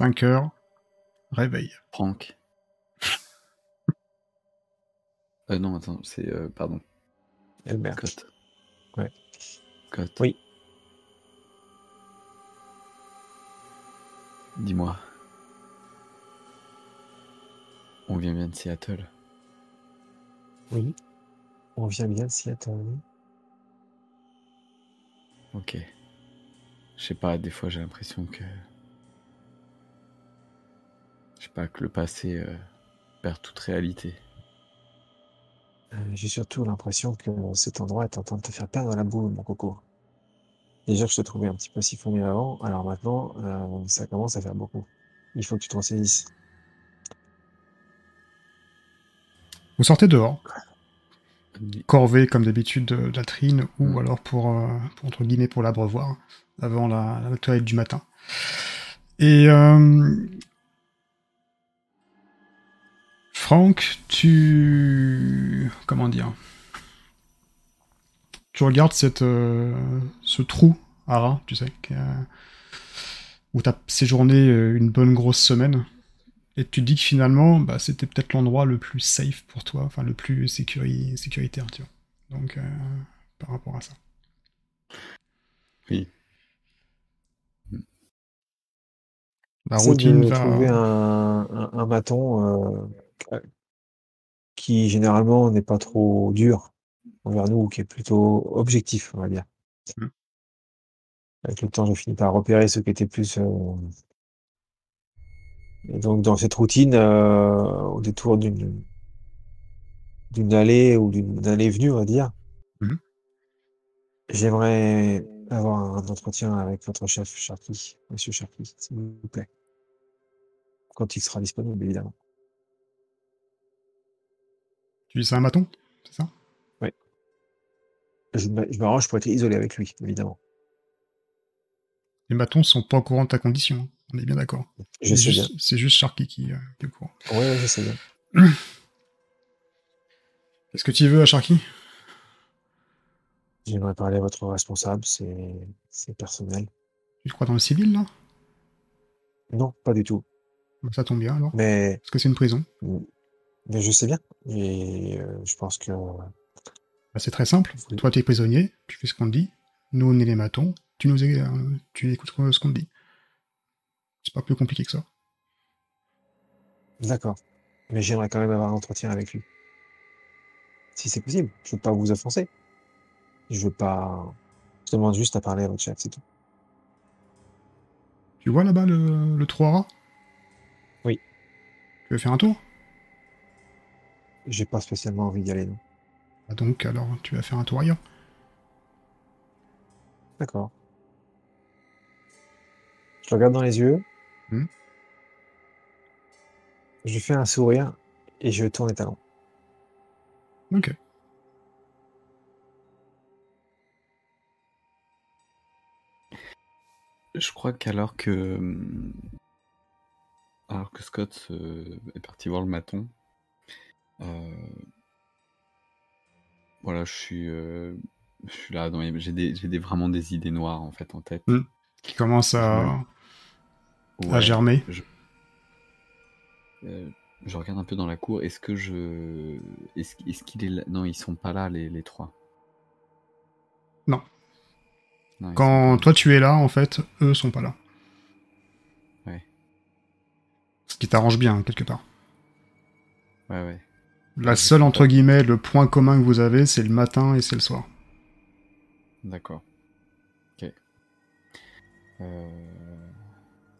5 heures, réveil. Franck. euh, non, attends, c'est. euh, pardon. Elmer. Cote. Ouais. Cote. Oui. Dis-moi. On vient bien de Seattle. Oui. On vient bien de Seattle. oui. Ok. Je sais pas, des fois j'ai l'impression que. Je sais pas, que le passé euh, perd toute réalité. Euh, J'ai surtout l'impression que cet endroit est en train de te faire perdre la boule, mon coco. Déjà que je te trouvais un petit peu siphonné avant, alors maintenant, euh, ça commence à faire beaucoup. Il faut que tu te ressaisisses. Vous sortez dehors, corvée comme d'habitude de latrine, ou Mm. alors pour, euh, pour, entre guillemets pour l'abreuvoir, avant la, la toilette du matin. Et euh, Franck, tu comment dire? Tu regardes cette euh, ce trou à rat, tu sais, qui, euh, où tu as séjourné euh, une bonne grosse semaine. Et tu te dis que finalement, bah, c'était peut-être l'endroit le plus safe pour toi, enfin le plus sécuri- sécuritaire, tu vois. Donc, euh, par rapport à ça. Oui. La routine de va. trouver un, un, un maton euh, qui généralement n'est pas trop dur envers nous, qui est plutôt objectif, on va dire. Mm. Avec le temps, j'ai fini par repérer ceux qui étaient plus. euh, Et donc, dans cette routine, euh, au détour d'une d'une allée ou d'une allée-venue, on va dire, Mhm. j'aimerais avoir un entretien avec votre chef Sharky, Monsieur Sharky, s'il vous plaît. Quand il sera disponible, évidemment. Tu dis c'est un maton, c'est ça? Je m'a- je m'arrange pour être isolé avec lui, évidemment. Les matons sont pas au courant de ta condition, hein. on est bien d'accord. Je bien. juste- C'est juste Sharky qui, euh, qui est au courant. Ouais, je sais bien. Qu'est-ce que tu veux à Sharky? J'aimerais parler à votre responsable, c'est personnel. Tu crois dans le civil, là? Non, pas du tout. Bah, Ça tombe bien, alors. Mais, Parce que c'est une prison. Mais je sais bien. Et euh, je pense que Bah, c'est très simple. Oui. Toi, t'es prisonnier, tu fais ce qu'on te dit. Nous, on est les matons. Tu nous é- euh, tu écoutes ce qu'on te dit. C'est pas plus compliqué que ça. D'accord. Mais j'aimerais quand même avoir un entretien avec lui. Si c'est possible. Je veux pas vous offenser. Je veux pas. Je demande juste à parler à votre chef, c'est tout. Tu vois là-bas le, le trou à rats Oui. Tu veux faire un tour? J'ai pas spécialement envie d'y aller, non. Ah, Donc, alors, tu vas faire un tour ailleurs. D'accord. Je le regarde dans les yeux. Hmm. Je lui fais un sourire et je tourne les talons. Ok. Je crois qu'alors que. hum, Alors que Scott euh, est parti voir le maton. Euh, Voilà, je suis. euh, Je suis là, les- j'ai des, j'ai des, vraiment des idées noires en fait en tête. Hmm. Qui commence à, germer. euh, je regarde un peu dans la cour. Est-ce que je. Est-ce qu'il est là? Non, ils sont pas là, les, les trois. Non. Quand toi tu es là, en fait, eux sont pas là. Ouais. Ce qui t'arrange bien, quelque part. Ouais, ouais. La seule, entre guillemets, le point commun que vous avez, c'est le matin et c'est le soir. D'accord. Ok. Euh...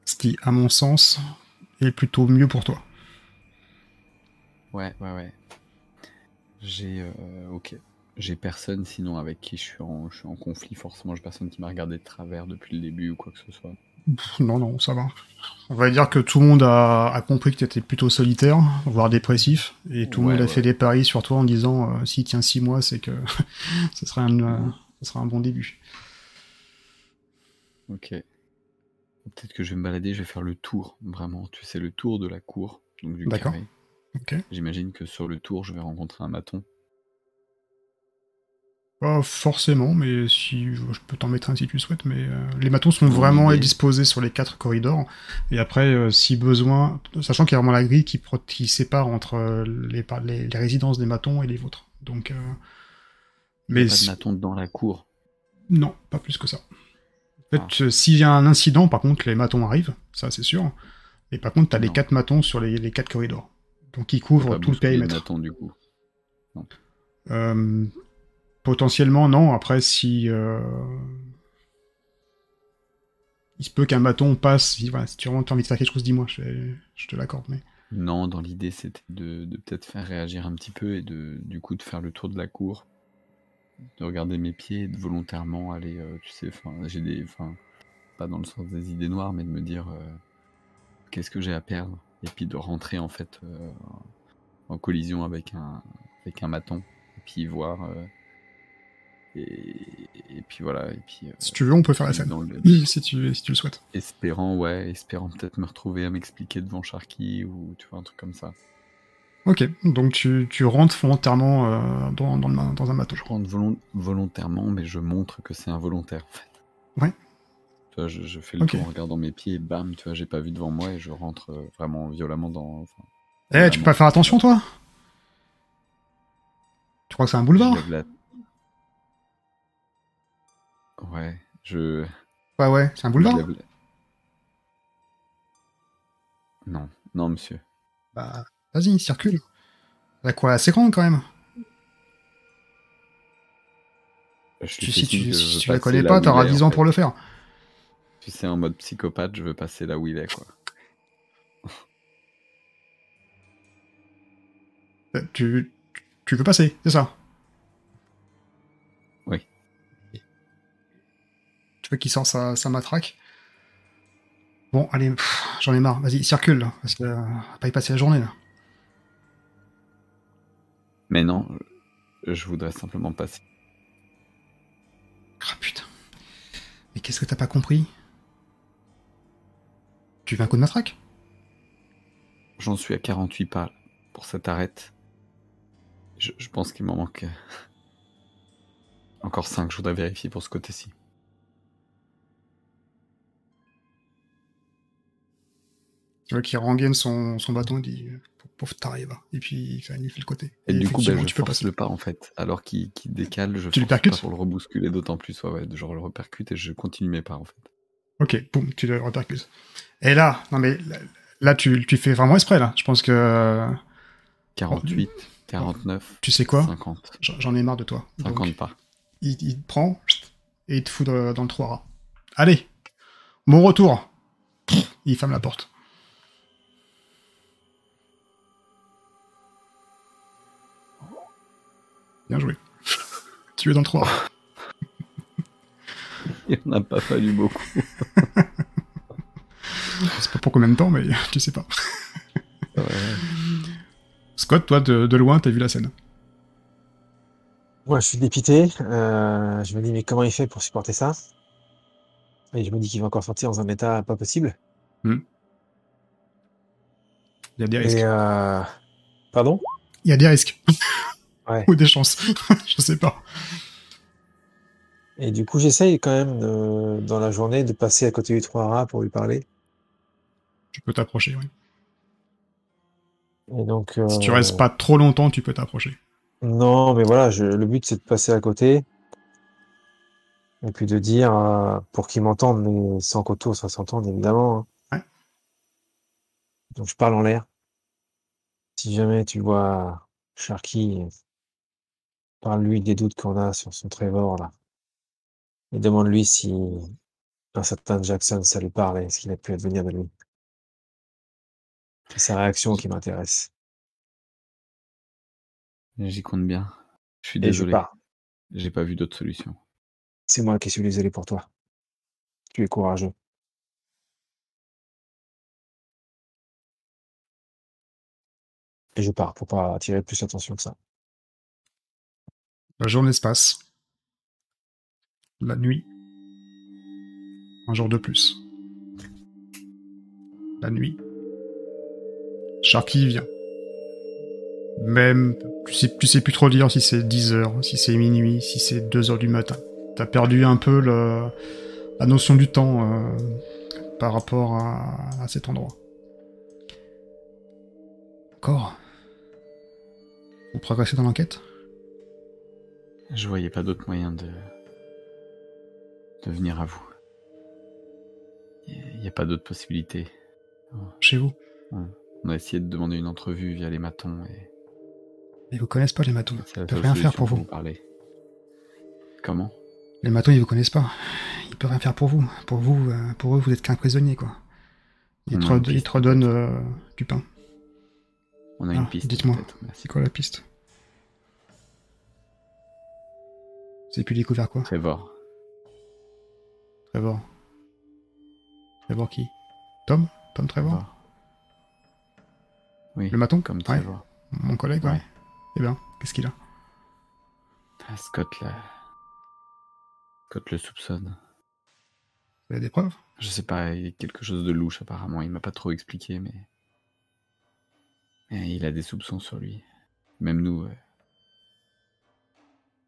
Ce qui, à mon sens, est plutôt mieux pour toi. Ouais, ouais, ouais. J'ai. euh, ok. J'ai personne sinon avec qui je suis en, je suis en conflit. Forcément, j'ai personne qui m'a regardé de travers depuis le début ou quoi que ce soit. Pff, non, non, ça va. On va dire que tout le monde a, a compris que tu étais plutôt solitaire, voire dépressif, et tout le Ouais, monde a ouais. fait des paris sur toi en disant euh, s'il tient six mois, c'est que ce sera un, euh, sera un bon début. Ok. Peut-être que je vais me balader, je vais faire le tour, vraiment. Tu sais, le tour de la cour, donc du D'accord. carré. J'imagine que sur le tour, je vais rencontrer un maton. Pas forcément, mais si je peux t'en mettre un si tu le souhaites. Mais euh, les matons sont vraiment disposés sur les quatre corridors. Et après, euh, si besoin, sachant qu'il y a vraiment la grille qui, sépare entre euh, les, par- les, les résidences des matons et les vôtres. Donc, euh, mais a pas de maton dans la cour. non, pas plus que ça. En fait, Ah. s'il y a un incident, par contre, les matons arrivent, ça c'est sûr. Et par contre, t'as les quatre matons sur les, les quatre corridors. Donc, ils couvrent tout le périmètre. maton du coup. Euh, potentiellement, non. Après, si. euh, Il se peut qu'un bâton passe. Si, voilà, si tu as envie de faire quelque chose, dis-moi, je, te l'accorde. Non, dans l'idée, c'était de, peut-être faire réagir un petit peu et de, du coup, de faire le tour de la cour, de regarder mes pieds et de volontairement aller, euh, tu sais, j'ai des, pas dans le sens des idées noires, mais de me dire euh, qu'est-ce que j'ai à perdre? Et puis de rentrer en fait en collision avec un, avec un maton et puis voir et, et puis voilà et puis euh, Si tu veux, on peut faire la scène. le- Si tu, si tu le souhaites. espérant ouais espérant peut-être me retrouver à m'expliquer devant Sharky ou tu vois un truc comme ça Ok, donc tu, tu rentres volontairement euh, dans, dans, le ma- dans un bateau. je rentre volon- volontairement mais je montre que c'est involontaire en fait Ouais. tu vois je, je fais le tour en regardant mes pieds et bam tu vois j'ai pas vu devant moi et je rentre euh, vraiment violemment dans enfin, Eh, tu peux pas faire attention, toi? Tu crois que c'est un boulevard? Ouais je Ouais, ouais, c'est un boulevard non non monsieur Bah, vas-y, circule. La quoi, assez grande quand même. Je Tu, si tu, si la connais pas, t'auras est, 10 en ans fait. pour le faire. Tu sais, en mode psychopathe, je veux passer là où il est, quoi. Euh, Tu, tu veux passer, c'est ça? Tu veux qu'il sort sa, sa matraque Bon, allez, j'en ai marre. Vas-y, circule, là, parce que euh, pas y passer la journée, là. Mais non, je voudrais simplement passer. Ah putain. Mais qu'est-ce que t'as pas compris? Tu veux un coup de matraque? J'en suis à 48 pas pour cette arrête. Je, je pense qu'il m'en manque euh, encore 5, je voudrais vérifier pour ce côté-ci. Tu vois qu'il rengaine son, son bâton et dit Pauvre taré, va. Et puis il fait, il fait le côté. Et, du coup, ben, je tu peux passer. le pas en fait. Alors qu'il décale, je Tu le percutes pas pour le rebousculer d'autant plus. Ouais, ouais, genre le repercute et je continue mes pas en fait. Ok, boum, tu le repercutes. Et là, non mais là, là, tu, tu fais vraiment exprès, là. Je pense que. euh, 48, 49, Tu sais quoi? 50. J'en ai marre de toi. Donc, 50 pas. il, il te prend et il te fout dans, le trou à rats. Allez, mon retour. Il ferme la porte. Bien joué. Tu es dans le trou à rats. Il n'en a pas fallu beaucoup. C'est pas pour combien de temps, mais tu sais pas. Ouais. Scott, toi, de, de loin, t'as vu la scène. Moi, je suis dépité. euh, je me dis, mais comment il fait pour supporter ça? Et je me dis qu'il va encore sortir dans un état pas possible. Il y a des risques. Et euh... Pardon? Il y a des risques. Ouais. Ou des chances. Je sais pas. Et du coup, j'essaye quand même de- dans la journée de passer à côté du trois rats pour lui parler. Tu peux t'approcher, oui. Et donc, Si tu euh, restes pas trop longtemps, tu peux t'approcher. Non, mais voilà, je- le but c'est de passer à côté. Et puis de dire, euh, pour qu'ils m'entendent, mais sans qu'autour ça s'entende, évidemment. hein. Ouais. Donc je parle en l'air. Si jamais tu vois Sharky, parle-lui des doutes qu'on a sur son Trevor, là. Et demande-lui si un certain Jackson, ça lui parle et ce qu'il a pu advenir de lui. C'est sa réaction qui m'intéresse. J'y compte bien. Je suis Et désolé. J'ai pas vu d'autre solution. C'est moi qui suis désolé pour toi. Tu es courageux. Et je pars pour pas attirer plus l'attention que ça. La journée se passe. La nuit. Un jour de plus. La nuit. Sharky vient. Même, tu sais, tu sais plus trop dire si c'est 10 heures, si c'est minuit, si c'est 2 heures du matin. T'as perdu un peu la notion du temps euh, par rapport à, cet endroit. D'accord. Vous progressez dans l'enquête? Je voyais pas d'autre moyen de. de venir à vous. Il n'y a pas d'autre possibilité. Chez vous On a essayé de demander une entrevue via les matons et. Ils vous connaissent pas, les matons. Ils peuvent rien faire pour vous. parler. Comment? Les matons, ils vous connaissent pas. Ils peuvent rien faire pour vous. Pour vous, euh, pour eux, vous êtes qu'un prisonnier, quoi. Ils, te, redonnent- euh, du pain. On a Ah, une piste. dites-moi. C'est quoi la piste? Vous avez pu découvrir quoi? Trevor. Trevor. Trevor qui? Tom? Tom Trevor? Trevor. Oui, Le maton? comme Ouais. Trevor. Mon collègue, ouais. Ouais. Eh bien, qu'est-ce qu'il a? Ah, Scott, là. Scott le soupçonne. Vous avez des preuves? Je sais pas, il y a quelque chose de louche apparemment. Il m'a pas trop expliqué, mais. mais il a des soupçons sur lui. Même nous.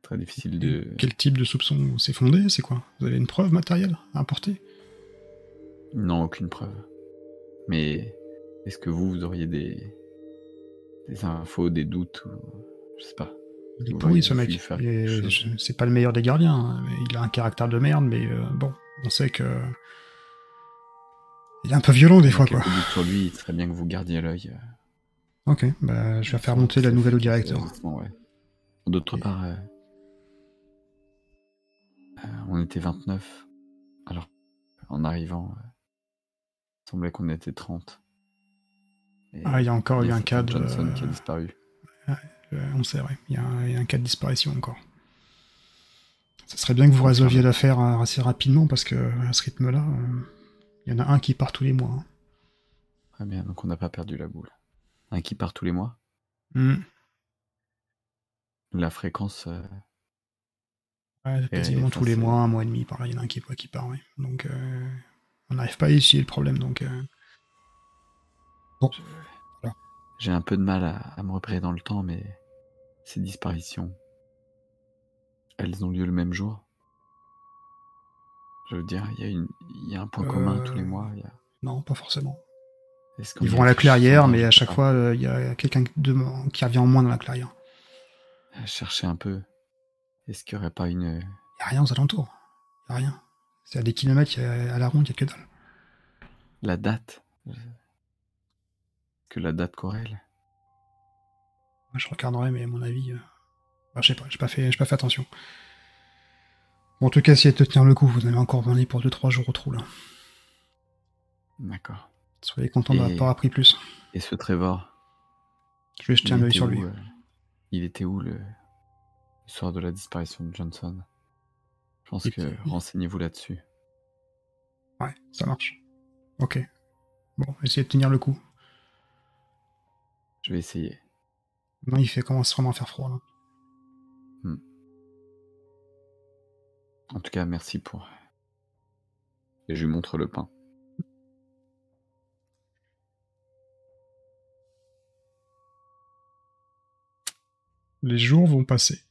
Très difficile de. Quel type de soupçon C'est fondé? C'est quoi? Vous avez une preuve matérielle à apporter? Non, aucune preuve. Mais est-ce que vous, vous auriez des. des infos, des doutes ou. Je sais pas. Il est pourri ce mec. C'est pas le meilleur des gardiens. hein, Il a un caractère de merde, mais euh, bon, on sait que. Il est un peu violent des fois, quoi. sur lui, il serait bien que vous gardiez l'œil. euh, Ok, bah, je vais faire monter la nouvelle au directeur. ouais. D'autre part, euh, on était 29. Alors, en arrivant, euh, il semblait qu'on était 30. Et Ah, il y a encore eu un cas de. Johnson qui a disparu. Euh, on sait, ouais. Il y, a un, il y a un cas de disparition encore. Ça serait bien que vous résolviez faire- l'affaire euh, assez rapidement parce que à ce rythme-là, euh, il y en a un qui part tous les mois. hein. Très bien, donc on n'a pas perdu la boule. Un qui part tous les mois. Hmm. La fréquence, euh, Ouais, quasiment tous les mois, un mois et demi, par là, il y en a un qui, qui part. Donc, euh, on n'arrive pas à essuyer le problème, donc... euh, Bon, j'ai un peu de mal à, à me repérer dans le temps, mais ces disparitions, elles ont lieu le même jour? Je veux dire, il y, a une- il y a un point commun tous les Euh, mois. il y a- non, pas forcément. Ils vont à la clairière, mais à chaque fois, il y a quelqu'un qui revient en moins dans la clairière. Chercher un peu. Est-ce qu'il n'y aurait pas une. Il n'y a rien aux alentours. Il n'y a rien. C'est à des kilomètres, à la ronde, il n'y a que dalle. La date euh, Que la date corrèle je regarderai, mais à mon avis... euh, bah, je sais pas, j'ai pas, fait- pas fait attention. Bon, en tout cas, essayez de tenir le coup, vous avez encore besoin pour 2-3 jours au trou, là. D'accord. Soyez content d'avoir appris plus. Et ce Trevor Je vais jeter un œil sur lui. euh, Il était où le... le soir de la disparition de Johnson Je pense que renseignez-vous là-dessus. Ouais, ça marche. Ok. Bon, essayez de tenir le coup. Je vais essayer. Non, il fait commence vraiment à faire froid, là. En tout cas, merci pour. Et je lui montre le pain. Les jours vont passer.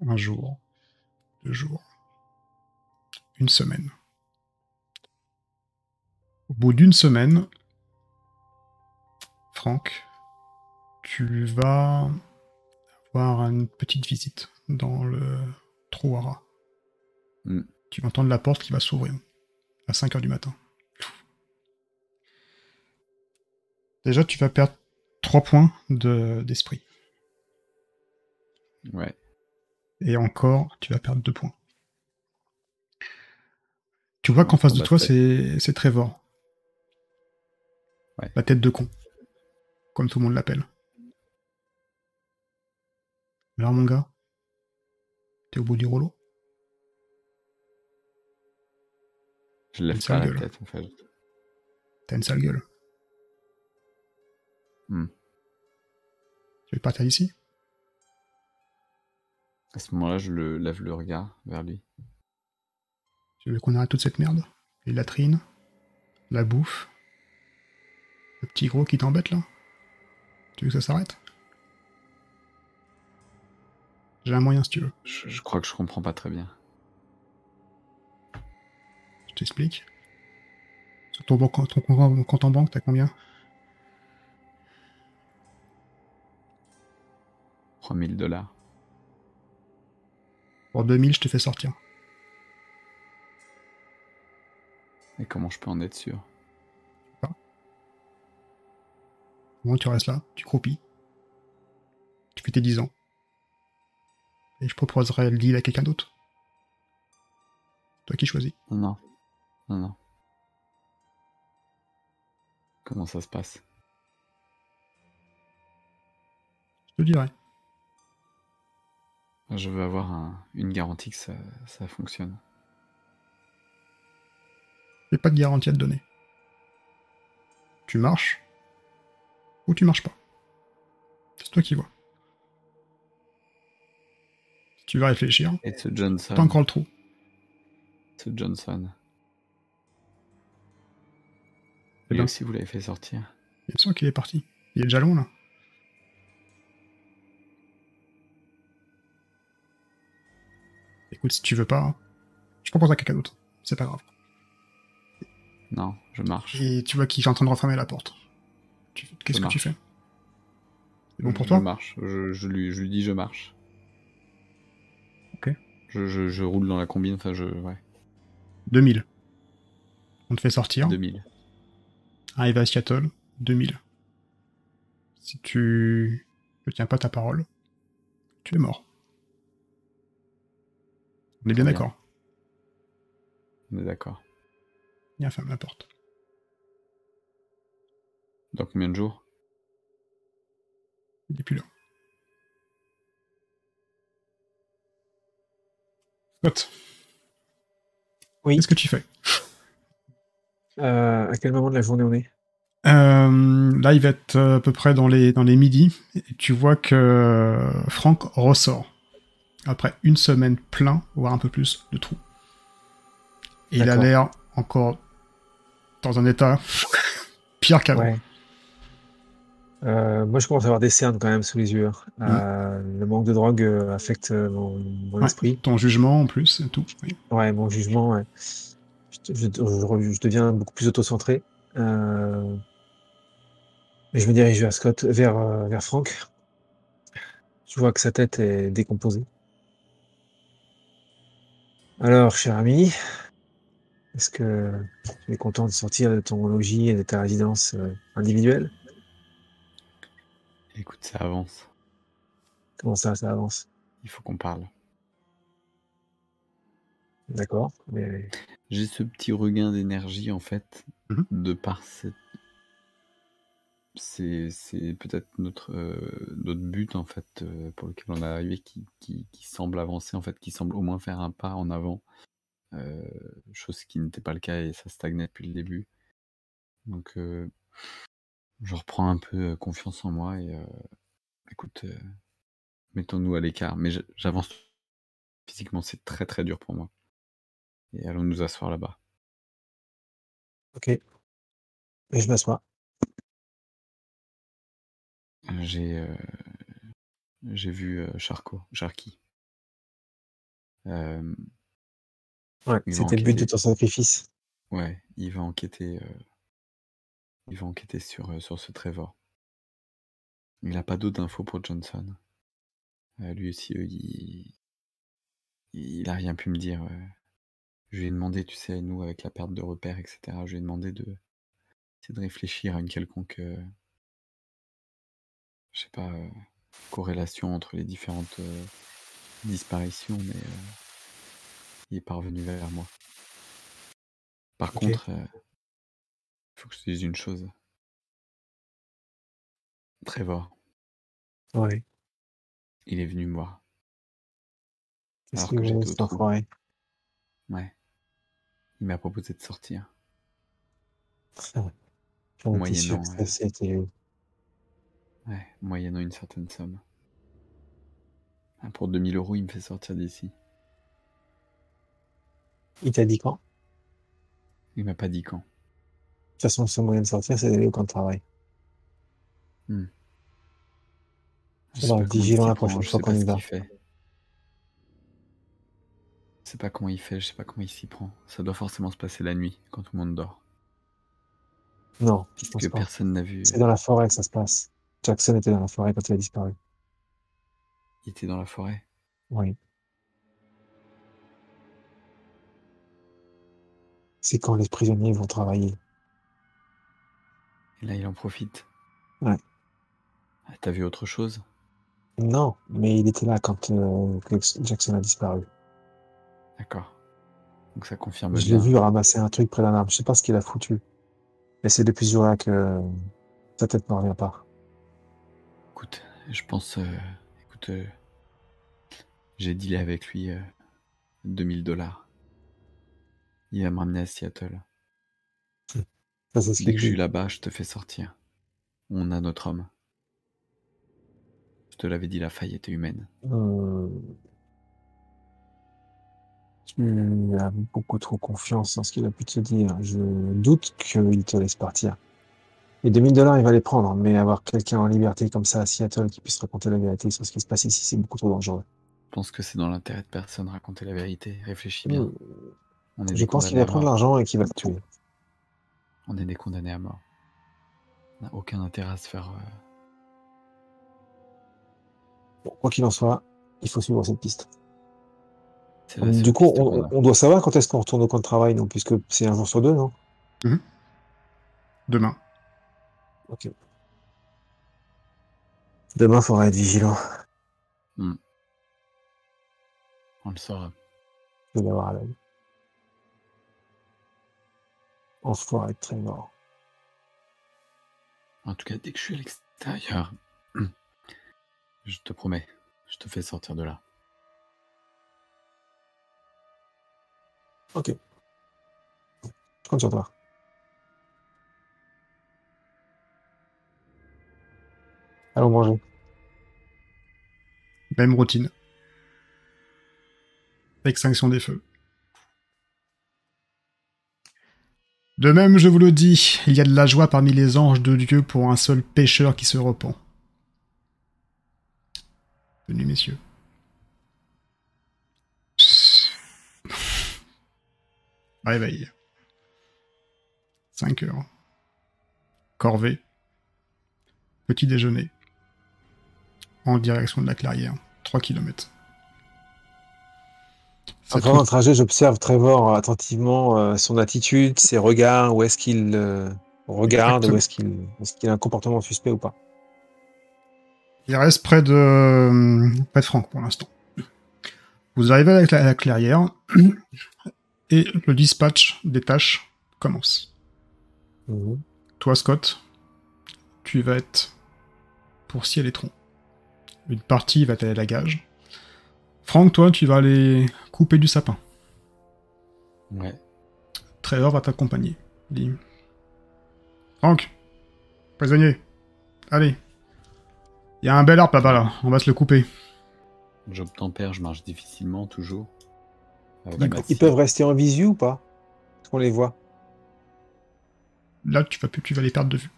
Un jour, deux jours, une semaine. Au bout d'une semaine, Franck, tu vas avoir une petite visite dans le trou à rats. Mm. Tu vas entendre la porte qui va s'ouvrir à 5 heures du matin. Déjà, tu vas perdre 3 points de- d'esprit. Ouais. Et encore, tu vas perdre 2 points. Tu vois qu'en face de Bah, toi, c'est- Trevor. Ouais. La tête de con. Comme tout le monde l'appelle. Alors, mon gars, t'es au bout du rouleau? Je lève pas la tête en fait. T'as une sale gueule. Hmm. Tu veux partir d'ici? À ce moment-là, je le lève le regard vers lui. Tu veux qu'on arrête toute cette merde? Les latrines La bouffe Le petit gros qui t'embête là? Tu veux que ça s'arrête? J'ai un moyen si tu veux. Je, je crois que je comprends pas très bien. Je t'explique. Sur ton, ton compte compte en banque, t'as combien? 3000 dollars. Pour 2000, je te fais sortir. Et comment je peux en être sûr? Au moins, tu restes là, tu croupis. Tu fais tes 10 ans. Et je proposerai le deal à quelqu'un d'autre. Toi qui choisis. Non. Non, non. Comment ça se passe? Je te dirai. Je veux avoir un- une garantie que ça, ça fonctionne. J'ai pas de garantie à te donner. Tu marches ou tu marches pas. C'est toi qui vois. Si tu veux réfléchir, Et ce Johnson. t'as encore le trou. Ce Johnson. Eh Lui ben. aussi, vous l'avez fait sortir. Bien sûr qu'il est parti. Il est déjà long là. Écoute, si tu veux pas, je propose à quelqu'un d'autre. C'est pas grave. Non, je marche. Et tu vois qu'il est en train de refermer la porte. Qu'est-ce que tu fais? C'est bon pour je toi? marche. Je, je lui, je lui dis je marche. Ok. Je, je, je roule dans la combine, enfin je. Ouais. 2000. On te fait sortir. 2000. Arrive à Seattle, 2000. Si tu ne tiens pas ta parole, tu es mort. On est bien bien. d'accord. On est d'accord. Viens, ferme la porte. Dans combien de jours? Il n'est plus là. Scott, Oui. qu'est-ce que tu fais? Euh, à quel moment de la journée on est? Euh, Là, il va être euh, à peu près dans les, dans les midis. Et tu vois que euh, Franck ressort. Après une semaine plein, voire un peu plus, de trous. Et il a l'air encore dans un état pire qu'avant. Ouais. Euh, moi, je commence à avoir des cernes quand même sous les yeux. Euh, le manque de drogue euh, affecte mon, mon Ouais. esprit. Ton jugement en plus, et tout. Oui. Ouais, mon jugement. ouais. Je, je- je- je deviens beaucoup plus autocentré. Euh, et je me dirige vers Scott, vers, vers Franck. Je vois que sa tête est décomposée. Alors, cher ami, est-ce que tu es content de sortir de ton logis et de ta résidence euh, individuelle? Écoute, ça avance. Comment ça, ça avance? Il faut qu'on parle. D'accord. Mais J'ai ce petit regain d'énergie en fait, Mhm. de par cette. C'est, peut-être notre, euh, notre but en fait euh, pour lequel on est arrivé qui, semble avancer en fait, qui semble au moins faire un pas en avant, euh, chose qui n'était pas le cas et ça stagnait depuis le début. Donc je reprends un peu confiance en moi et écoute, mettons-nous à l'écart. Mais j'avance physiquement, c'est très très dur pour moi. Et allons nous asseoir là-bas. ok. Et je m'assois. J'ai euh, j'ai vu euh, Charcot, Charky. Euh, Ouais, c'était le but de ton sacrifice. ouais, il va enquêter. il va enquêter sur, sur ce Trevor. Il n'a pas d'autres infos pour Johnson. Euh, lui aussi, euh, il, il a rien pu me dire. euh. Je lui ai demandé, tu sais, nous, avec la perte de repères, etc., je lui ai demandé de, c'est de réfléchir à une quelconque, je sais pas, euh, corrélation entre les différentes euh, disparitions, mais euh, il est pas revenu vers moi. Par Ok. contre, il faut que je te dise une chose. Trevor, Ouais. il est venu me voir. Qu'est-ce Alors que veut, j'étais au trou. enfoiré Ouais. Il m'a proposé de sortir. J'en étais sûr Moyennant, que ça, ouais. c'était... Ouais, moyennant une certaine somme. Ah, Pour 2000 euros, il me fait sortir d'ici. Il t'a dit quand? Il m'a pas dit quand. De toute façon, le seul moyen de sortir, c'est d'aller au camp de travail. Hmm. Alors, pas comment il vigilant la prochaine je fois sais qu'on pas y va. Je sais pas comment il fait, je sais pas comment il s'y prend. Ça doit forcément se passer la nuit, quand tout le monde dort. Non, je pense Puisque pas. personne n'a vu. C'est dans la forêt que ça se passe. Jackson était dans la forêt quand il a disparu. Il était dans la forêt. Oui. C'est quand les prisonniers vont travailler. Et là, il en profite. Ouais. Ah, T'as vu autre chose? Non, mais il était là quand euh, Jackson a disparu. D'accord. Donc ça confirme Je l'ai vu ramasser un truc près d'un arbre. Je sais pas ce qu'il a foutu. Mais c'est depuis ce jour-là que euh, sa tête ne revient pas. Écoute, je pense. euh, écoute, euh, j'ai dealé avec lui euh, 2000 dollars. Il va me ramener à Seattle. Ça, Dès que je suis là-bas, je te fais sortir. On a notre homme. Je te l'avais dit, la faille était humaine. Euh, Tu as beaucoup trop confiance en ce qu'il a pu te dire. Je doute qu'il te laisse partir. Les 2000 dollars, il va les prendre, mais avoir quelqu'un en liberté comme ça à Seattle qui puisse raconter la vérité sur ce qui se passe ici, c'est beaucoup trop dangereux. Je pense que c'est dans l'intérêt de personne de raconter la vérité. Réfléchis bien. On est Je pense qu'il va à prendre mort. l'argent et qu'il va te tuer. On est des condamnés à mort. On n'a aucun intérêt à se faire. euh, Bon, quoi qu'il en soit, il faut suivre cette piste. Du coup, on, doit savoir quand est-ce qu'on retourne au camp de travail, non Puisque c'est un jour sur deux, non? Demain. Ok. Demain, il faudra être vigilant. On le saura. Je vais l'avoir à l'œil. On faudra être très mort. En tout cas, dès que je suis à l'extérieur, je te promets, je te fais sortir de là. Ok. Je compte sur toi. Allons. Même routine. Extinction des feux. De même, je vous le dis, il y a de la joie parmi les anges de Dieu pour un seul pécheur qui se repent. Venez, messieurs. Réveil. 5 heures. Corvée. Petit déjeuner. En direction de la clairière. 3 km. En faisant le trajet, j'observe Trevor attentivement euh, son attitude, ses regards, où est-ce qu'il euh, regarde, Exactement. où est-ce qu'il qu'il a un comportement suspect ou pas. Il reste près de, près de Franck pour l'instant. Vous arrivez avec la, la clairière et le dispatch des tâches commence. Mhm. Toi, Scott, tu vas être pour scier les troncs. Une partie va aller à la gage. Franck, toi, tu vas aller couper du sapin. Ouais. Trevor va t'accompagner. Dit Franck, prisonnier, allez. Il y a un bel arbre là-bas, là. On va se le couper. J'obtempère, je marche difficilement, toujours. D'accord. ma Ils peuvent rester en visu ou pas? Est-ce qu'on les voit Là, tu vas, plus- tu vas les perdre de vue.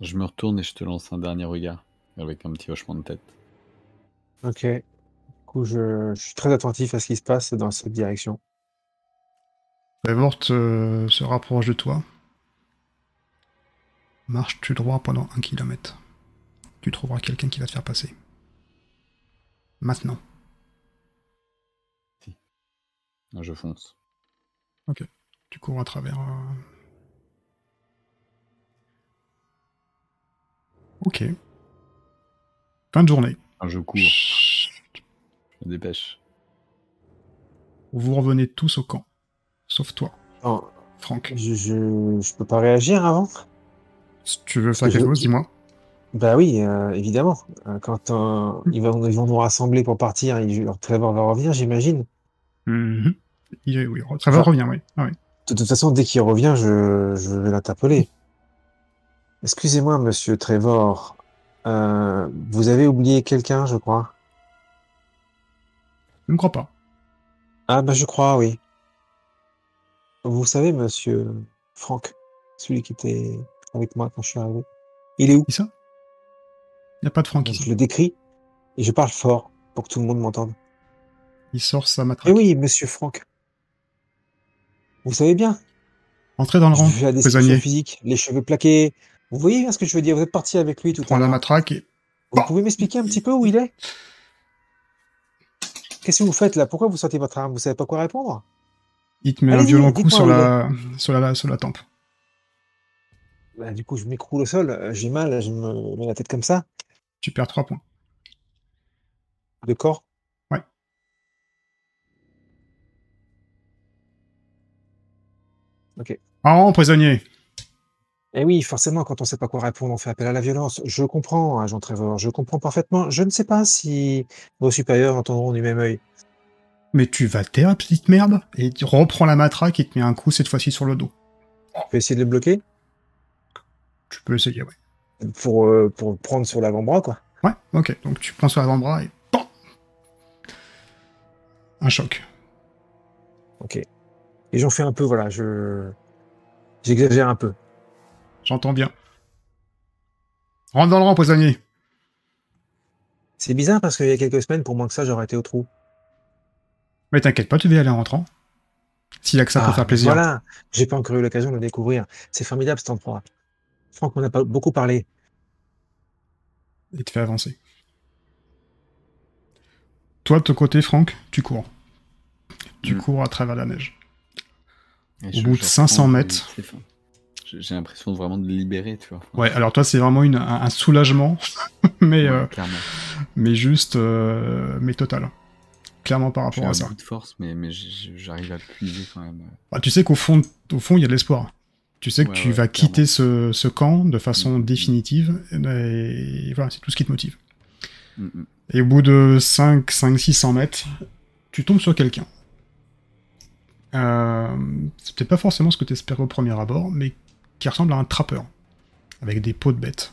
Je me retourne et je te lance un dernier regard, avec un petit hochement de tête. Ok. Du coup, je, je suis très attentif à ce qui se passe dans cette direction. Trevor te- se rapproche de toi. Marche-tu droit pendant un kilomètre? Tu trouveras quelqu'un qui va te faire passer. Maintenant. Je fonce. Tu cours à travers. euh, Ok. Fin de journée. Je cours, je me dépêche. Vous revenez tous au camp. Sauf toi, Oh, Franck. je, je, je peux pas réagir avant? Si tu veux faire quelque chose, dis-moi. Bah oui, euh, évidemment. Euh, Quand euh, ils, vont, ils vont nous rassembler pour partir, et je- Trevor va revenir, j'imagine. Mhm. Il est- oui, Trevor Enfin- revient, oui. Ah, oui. De toute façon, dès qu'il revient, je, je vais l'interpeller. Excusez-moi, monsieur Trevor. Euh, vous avez oublié quelqu'un, je crois. Je ne crois pas. Ah, bah, je crois, oui. Vous savez, monsieur Franck, celui qui était avec moi quand je suis arrivé. Il est où? Qui ça? Il n'y a pas de Franck ici. je le décris et je parle fort pour que tout le monde m'entende. Il sort sa Eh matraque. oui, monsieur Franck. Vous savez bien, Entrez dans le je rang, prisonnier. physique, les cheveux plaqués. Vous voyez bien ce que je veux dire Vous êtes parti avec lui tout Prends à la l'heure. matraque et Vous pouvez m'expliquer un petit peu où il est? Qu'est-ce que vous faites là? Pourquoi vous sortez votre arme? Vous savez pas quoi répondre? Il te met un violent coup sur la, sur, la, sur la tempe. Bah, Du coup, je m'écroule au sol. euh, J'ai mal, je me mets la tête comme ça. Tu perds 3 points. De corps? Ouais. Ok. En rang, prisonnier. Eh oui, forcément, quand on sait pas quoi répondre, on fait appel à la violence. Je comprends, agent Trevor, je comprends parfaitement. Je ne sais pas si vos supérieurs entendront du même œil. Mais tu vas taire, petite merde, et tu reprends la matraque et te mets un coup cette fois-ci sur le dos. Je vais essayer de le bloquer? Tu peux essayer, ouais. pour, euh, pour prendre sur l'avant-bras, quoi. Ouais, ok. Donc tu prends sur l'avant-bras et PAM Un choc. Ok. Et j'en fais un peu, voilà, je. J'exagère un peu. J'entends bien. Rentre dans le rang, prisonnier. C'est bizarre parce qu'il y a quelques semaines, pour moins que ça, j'aurais été au trou. Mais t'inquiète pas, tu vas y aller en rentrant. S'il a que ça pour Ah, faire plaisir. Voilà, j'ai pas encore eu l'occasion de le découvrir. C'est formidable cet endroit. Franck m'en a pas beaucoup parlé. Et te fait avancer. Toi, de ton côté, Franck, tu cours. Tu Mm. cours à travers la neige. Et Au bout de je 500 reprends, mètres. C'est- c'est- J'ai j'ai l'impression de vraiment de libérer, tu vois. Ouais, alors toi, c'est vraiment une, un, un soulagement, mais, Ouais, euh, clairement. mais juste, euh, mais total. Clairement par J'ai rapport un à ça. bout de force, mais, mais j'arrive à le puiser quand même. Bah, tu sais qu'au fond, au fond, il y a de l'espoir. Tu sais que Ouais, tu ouais, vas clairement. quitter ce, ce camp de façon Mm. définitive, et voilà, c'est tout ce qui te motive. Mm, mm. Et au bout de 5, 5 600 mètres, tu tombes sur quelqu'un. Euh, C'était pas forcément ce que tu espérais au premier abord, mais qui ressemble à un trappeur, avec des peaux de bête,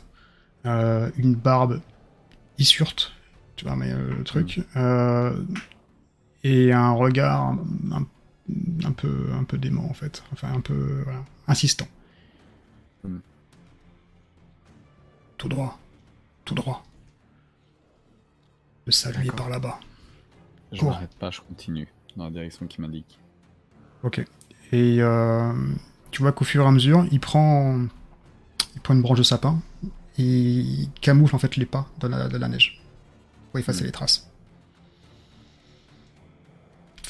euh, une barbe issurte, tu vois, mais euh, le truc, euh, et un regard un, peu, un peu dément en fait, enfin un peu voilà, insistant. Mm. Tout droit, tout droit. Le salut est par là-bas. Je m'arrête pas, je continue dans la direction qui m'indique. Ok. Et tu vois qu'au fur et à mesure, il prend, il prend une branche de sapin et il camoufle en fait les pas de la, de la neige pour effacer Mm. les traces.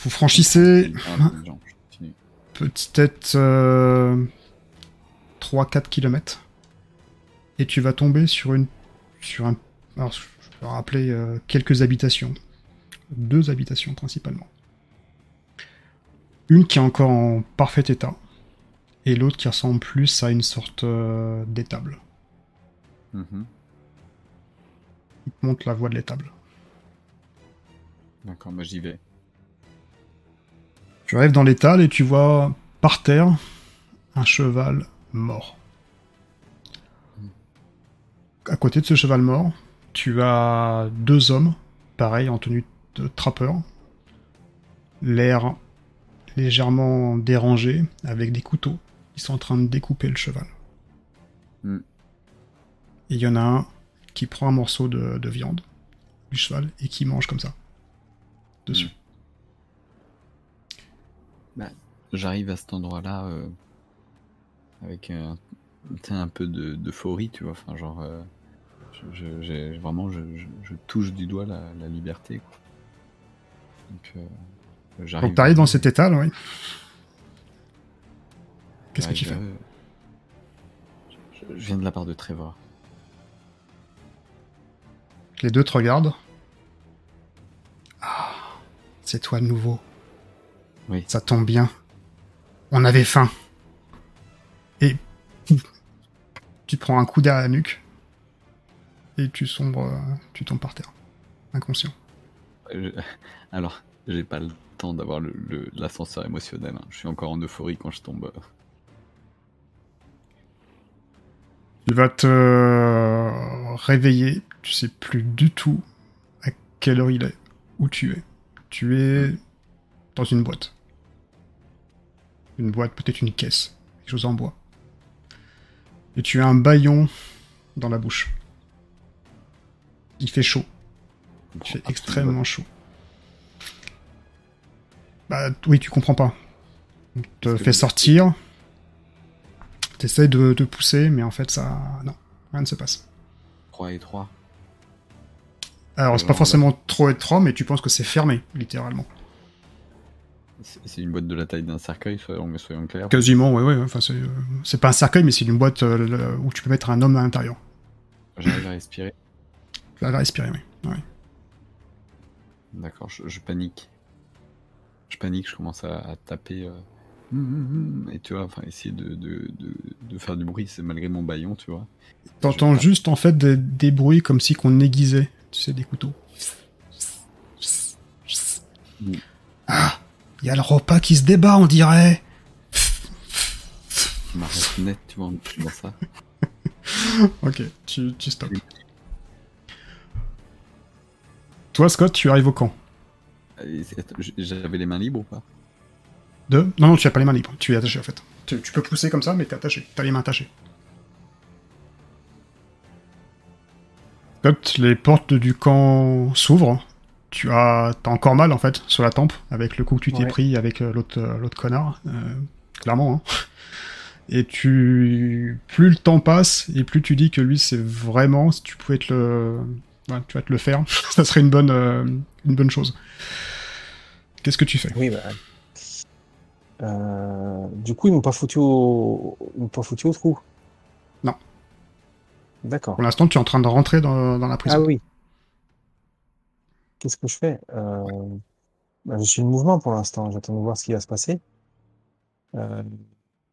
Vous franchissez peut-être euh, 3-4 km et tu vas tomber sur une sur un alors je peux rappeler euh, quelques habitations deux habitations principalement une qui est encore en parfait état et l'autre qui ressemble plus à une sorte euh, d'étable Mhm. il te montre la voie de l'étable D'accord, bah j'y vais. tu arrives dans l'étable et tu vois par terre un cheval mort à côté de ce cheval mort, tu as deux hommes, pareil, en tenue de trappeur, l'air légèrement dérangé, avec des couteaux. Ils sont en train de découper le cheval. Hmm. Et il y en a un qui prend un morceau de, de viande du cheval et qui mange comme ça. Dessus. J'arrive à cet endroit-là euh, avec un, un peu de- d'euphorie, tu vois. Enfin, genre, euh, je, vraiment, je, touche du doigt la, la liberté. Quoi. Donc, euh, j'arrive. Donc t'arrives dans cet état, oui. Qu'est-ce que tu fais euh, je, je viens de la part de Trevor. Les deux te regardent. Ah, c'est toi de nouveau. Oui. Ça tombe bien. On avait faim. Et tu te prends un coup derrière la nuque et tu sombres, euh, tu tombes par terre, inconscient. Euh, je- Alors, j'ai pas le temps d'avoir le- le- l'ascenseur émotionnel. hein. Je suis encore en euphorie quand je tombe. Tu vas te réveiller. Tu sais plus du tout à quelle heure il est, où tu es. Tu es dans une boîte. Une boîte, peut-être une caisse, quelque chose en bois. Et tu as un baillon dans la bouche. il fait chaud. Il fait extrêmement chaud. Bah oui, tu comprends pas. On te fait sortir. T'essayes de, de pousser, mais en fait, ça. Non, rien ne se passe. pas. 3 et 3. Alors, c'est pas Alors, forcément trop étroit, mais tu penses que c'est fermé, littéralement. C'est une boîte de la taille d'un cercueil, soyons, soyons clairs. Quasiment, ouais, ouais. Enfin, c'est euh, c'est pas un cercueil, mais c'est une boîte euh, où tu peux mettre un homme à l'intérieur. J'arrive à respirer. Tu vas respirer, oui. Ouais. D'accord, je, je panique. Je panique, je commence à, à taper. euh, et tu vois, enfin, essayer de, de, de, de faire du bruit, c'est malgré mon baillon, tu vois. T'entends juste, en fait, des, des bruits comme si qu'on aiguisait, tu sais, des couteaux. Ah, il y a le repas qui se débat, on dirait. M'arrête net, tu vois, dans ça. Ok, tu, tu stops. Toi, Scott, tu arrives au camp? J- J'avais les mains libres ou pas? De... Non, non, tu as pas les mains libres. Tu es attaché, en fait. Tu, tu peux pousser comme ça, mais t'es attaché. T'as les mains attachées. Scott, les portes du camp s'ouvrent. Tu as, t'as encore mal, en fait, sur la tempe, avec le coup que tu t'es Ouais. pris avec euh, l'autre, euh, l'autre connard. euh, clairement, hein. Et tu, plus le temps passe, et plus tu dis que lui, c'est vraiment, si tu pouvais te le, ouais, tu vas te le faire, ça serait une bonne, euh, une bonne chose. Qu'est-ce que tu fais? Oui, bah. Euh, du coup, ils m'ont pas foutu au, ils m'ont pas foutu au trou. Non. D'accord. Pour l'instant, tu es en train de rentrer dans, dans la prison. Ah oui. Qu'est-ce que je fais? Euh, bah, Je suis le mouvement pour l'instant. J'attends de voir ce qui va se passer. Euh,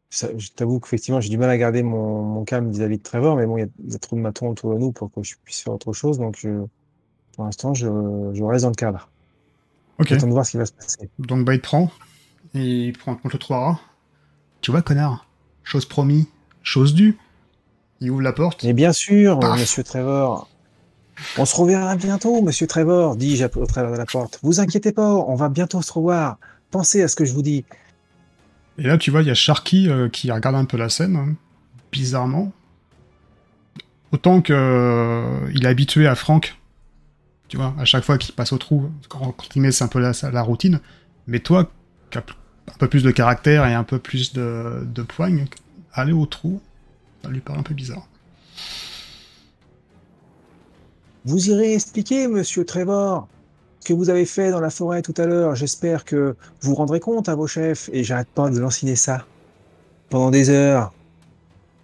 ça- je t'avoue qu'effectivement, j'ai du mal à garder mon, mon calme vis-à-vis de Trevor, mais bon, il y y a trop de matons autour de nous pour que je puisse faire autre chose. Donc, je- pour l'instant, je, je reste dans le cadre. Ok, J'attends de voir ce qui va se passer. donc bah, il te prend, et il prend contre le trou Tu vois, connard, chose promis, chose due. Il ouvre la porte. Mais bien sûr, Paf. monsieur Trevor. On se reverra bientôt, monsieur Trevor, dis-je au travers de la porte. Vous inquiétez pas, on va bientôt se revoir. Pensez à ce que je vous dis. Et là, tu vois, il y a Sharky euh, qui regarde un peu la scène, hein, bizarrement. Autant que euh, il est habitué à Franck, tu vois, à chaque fois qu'il passe au trou, quand, il met, c'est un peu la, la routine. Mais toi, qui as un peu plus de caractère et un peu plus de, poigne, aller au trou, ça lui paraît un peu bizarre. Vous irez expliquer, monsieur Trevor, ce que vous avez fait dans la forêt tout à l'heure. J'espère que vous rendrez compte à vos chefs et j'arrête pas de lanciner ça pendant des heures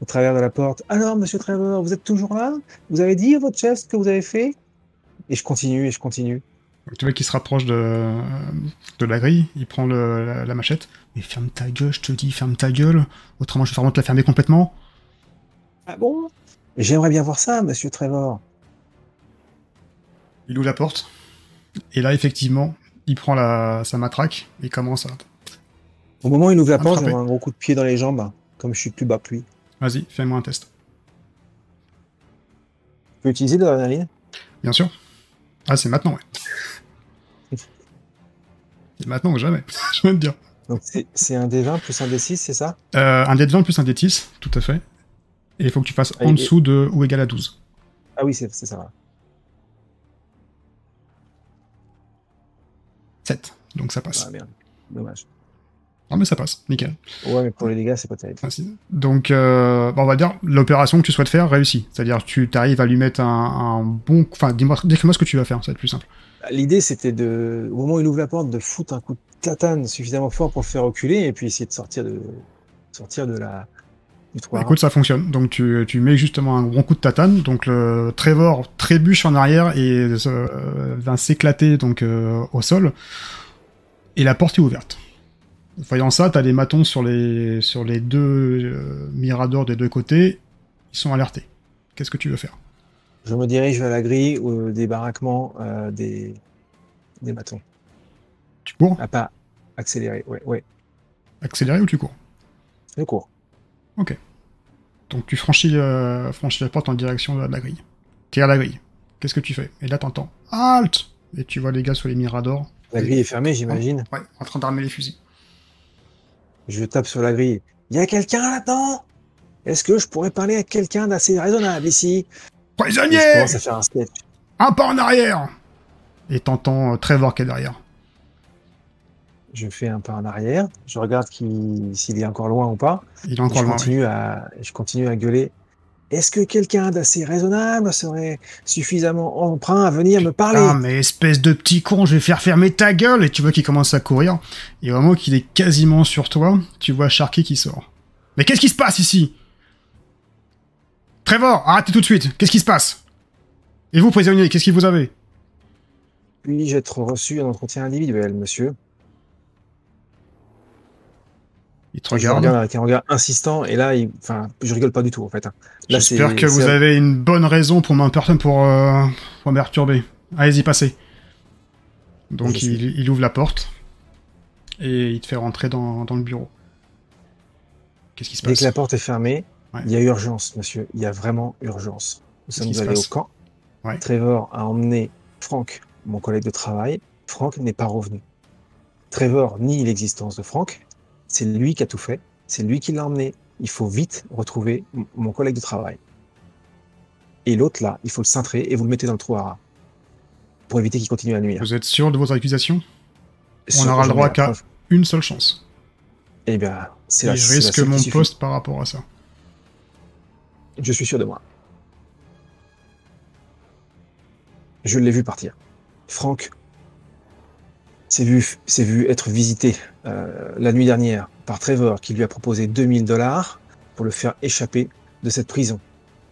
au travers de la porte. Alors, monsieur Trevor, vous êtes toujours là? Vous avez dit à votre chef ce que vous avez fait? Et je continue et je continue. Tu vois qu'il se rapproche de, de la grille, il prend le- la, la machette. Mais ferme ta gueule, je te dis, ferme ta gueule. Autrement, je vais vraiment te la fermer complètement. Ah bon? J'aimerais bien voir ça, monsieur Trevor. Il ouvre la porte. Et là, effectivement, il prend la, sa matraque et commence à. Au moment où il ouvre la porte, j'ai un gros coup de pied dans les jambes, comme je suis plus bas que lui. Vas-y, fais-moi un test. Je peux utiliser de l'adrénaline? Bien sûr. Ah, c'est maintenant, ouais. C'est maintenant ou jamais, je viens de dire. Donc c'est un D20 plus un D6, c'est ça? Euh, un dé de 20 plus un dé de 6, tout à fait. Et il faut que tu fasses en et- dessous de ou égal à 12. Ah oui, c'est c'est ça. 7. Donc ça passe. Ah merde, dommage. Non, mais ça passe, nickel. Ouais, mais pour les dégâts, c'est pas terrible. Donc, euh, on va dire, l'opération que tu souhaites faire réussit. C'est-à-dire, tu arrives à lui mettre un, un bon. Enfin, dis-moi, décris-moi ce que tu vas faire, ça va être plus simple. L'idée, c'était de, au moment où il ouvre la porte, de foutre un coup de tatane suffisamment fort pour le faire reculer et puis essayer de sortir de, sortir de la, du trou. à Écoute, ça fonctionne. Donc, tu, tu mets justement un bon coup de tatane. Donc, le Trevor trébuche en arrière et euh, va s'éclater donc euh, au sol. Et la porte est ouverte. Voyant ça, t'as des matons sur les, sur les deux euh, miradors des deux côtés. Ils sont alertés. Qu'est-ce que tu veux faire? Je me dirige vers la grille ou des baraquements euh, des, des matons. Tu cours? Ah, pas accéléré, ouais, ouais. Accéléré ou tu cours? Je cours. Donc tu franchis, euh, franchis la porte en direction de la grille. T'es à la grille. Qu'est-ce que tu fais? Et là t'entends Halt Et tu vois les gars sur les miradors. La grille est fermée, j'imagine. Ouais, en train d'armer les fusils. Je tape sur la grille. Il y a quelqu'un là-dedans? Est-ce que je pourrais parler à quelqu'un d'assez raisonnable ici? Je Prisonnier commence à faire un sketch? Un pas en arrière Et t'entends euh, Trevor qui est derrière. Je fais un pas en arrière, je regarde s'il est encore loin ou pas. Il est encore je, loin. oui. continue à, je continue à gueuler. Est-ce que quelqu'un d'assez raisonnable serait suffisamment emprunt à venir me parler? Ah, mais espèce de petit con, je vais faire fermer ta gueule. Et tu vois qu'il commence à courir. Et au moment qu'il est quasiment sur toi, tu vois Sharky qui sort. Mais qu'est-ce qui se passe ici? Trevor, arrêtez tout de suite. Qu'est-ce qui se passe? Et vous, prisonnier, qu'est-ce que vous avez? Puis-je être reçu en entretien individuel, monsieur? Il te regarde. regarde avec un regard insistant, et là, il... enfin, je rigole pas du tout, en fait. hein. J'espère que vous avez une bonne raison pour m'importer pour, euh, pour me perturber. Allez-y, passez. Donc il, il ouvre la porte et il te fait rentrer dans, dans le bureau. Qu'est-ce qui se Dès passe que la porte est fermée, Ouais. il y a urgence, monsieur. Il y a vraiment urgence. Nous sommes allés au camp. Ouais. Trevor a emmené Franck, mon collègue de travail. Franck n'est pas revenu. Trevor nie l'existence de Franck. C'est lui qui a tout fait. C'est lui qui l'a emmené. Il faut vite retrouver mon collègue de travail. Et l'autre là, il faut le cintrer et vous le mettez dans le trou à rats. Pour éviter qu'il continue à nuire. Vous êtes sûr de vos accusations? Sur- aura le droit qu'à-. Une seule chance. Eh bien, c'est la je la risque mon poste par rapport à ça. Je suis sûr de moi. Je l'ai vu partir. Franck s'est vu, vu être visité euh, la nuit dernière par Trevor qui lui a proposé 2000 dollars pour le faire échapper de cette prison.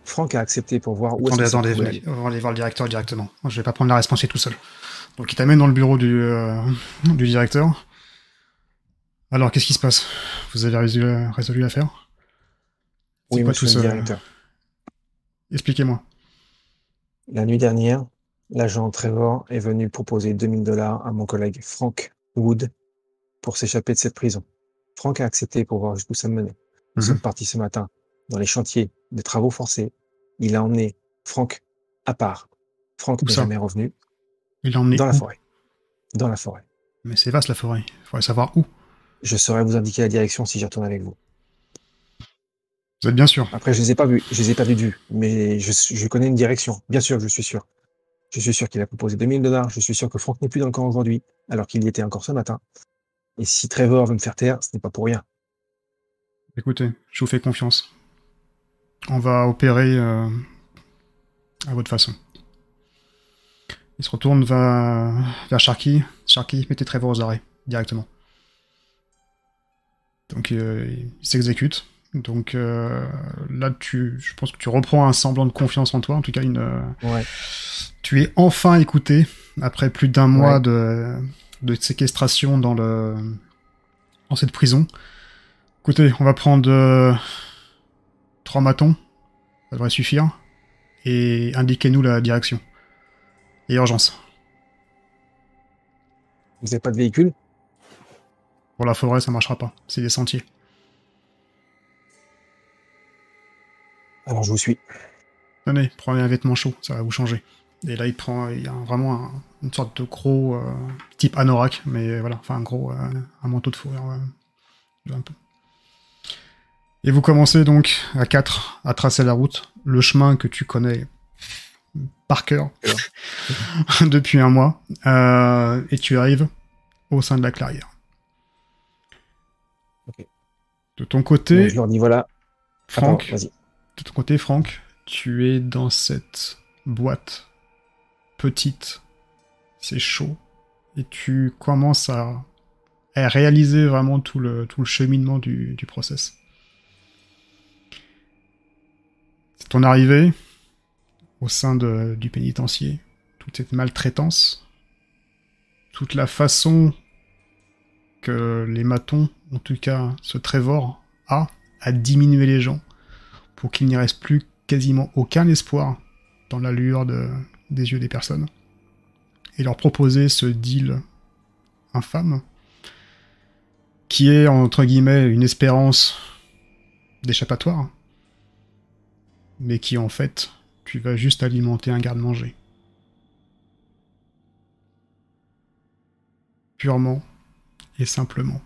Franck a accepté pour voir où est-ce Attendez, attendez, aller. on va aller voir le directeur directement. Moi, je vais pas prendre la responsabilité tout seul. Donc il t'amène dans le bureau du, euh, du directeur. Alors, qu'est-ce qui se passe? Vous avez résolu, résolu l'affaire? Oui, monsieur tout le directeur. Expliquez-moi. La nuit dernière, l'agent Trevor est venu proposer 2000 dollars à mon collègue Frank Wood pour s'échapper de cette prison. Frank a accepté pour voir jusqu'où ça menait. Nous Mhm. sommes partis ce matin dans les chantiers des travaux forcés. Il a emmené Frank à part. Frank n'est jamais revenu Il l'a emmené dans la forêt. Dans la forêt. Mais c'est vaste la forêt. Il faudrait savoir où. Je saurais vous indiquer la direction si j'y retourne avec vous. Vous êtes bien sûr. Après, je les ai pas vus, je les ai pas vus mais je, je connais une direction. Bien sûr, je suis sûr. Je suis sûr qu'il a proposé 2000 dollars. Je suis sûr que Franck n'est plus dans le camp aujourd'hui, alors qu'il y était encore ce matin. Et si Trevor veut me faire taire, ce n'est pas pour rien. Écoutez, je vous fais confiance. On va opérer euh, à votre façon. Il se retourne vers, vers Sharky. Sharky, mettez Trevor aux arrêts, directement. Donc euh, il s'exécute. Donc euh, là, tu, je pense que tu reprends un semblant de confiance en toi, en tout cas une, euh, Ouais. tu es enfin écouté après plus d'un mois de séquestration dans le dans cette prison. Écoutez, on va prendre euh, trois matons, ça devrait suffire, et indiquez-nous la direction. Et urgence. Vous n'avez pas de véhicule? Pour la forêt, ça marchera pas, c'est des sentiers. Alors je vous suis. Tenez, prenez un vêtement chaud, ça va vous changer. Et là, il prend, il y a vraiment un- une sorte de gros euh, type anorak, mais voilà, enfin un gros, euh, un manteau de fourrure, euh, un peu. Et vous commencez donc à quatre à tracer la route, le chemin que tu connais par cœur depuis un mois, et tu arrives au sein de la clairière. De ton côté, je leur dis voilà. Franck, Attends. De ton côté, Franck, tu es dans cette boîte petite, c'est chaud, et tu commences à, réaliser vraiment tout le, cheminement du, du process. C'est ton arrivée au sein du pénitencier, toute cette maltraitance, toute la façon que les matons, en tout cas ce Trevor, a à diminuer les gens pour qu'il n'y reste plus quasiment aucun espoir dans la lueur de- des yeux des personnes. Et leur proposer ce deal infâme, qui est entre guillemets une espérance d'échappatoire, mais qui en fait, tu vas juste alimenter un garde-manger. Purement et simplement.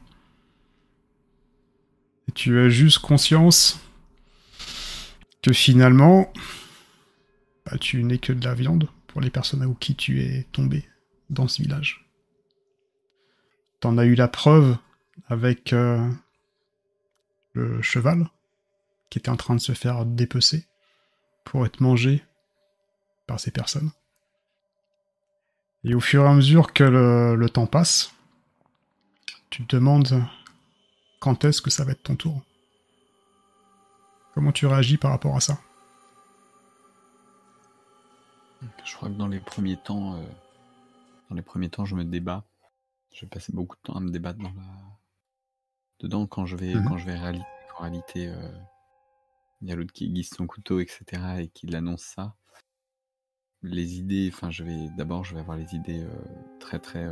Tu as juste conscience que finalement, bah, tu n'es que de la viande pour les personnes à qui tu es tombé dans ce village. T'en as eu la preuve avec euh, le cheval qui était en train de se faire dépecer pour être mangé par ces personnes. Et au fur et à mesure que le, temps passe, tu te demandes quand est-ce que ça va être ton tour. Comment tu réagis par rapport à ça Je crois que dans les premiers temps, euh, dans les premiers temps, je me débat. Je vais passer beaucoup de temps à me débattre dans la... dedans quand je vais, mhm. quand je vais réaliser. En réalité, euh, il y a l'autre qui aiguise son couteau, etc. et qui l'annonce ça. Les idées, enfin, je vais d'abord, je vais avoir les idées euh, très très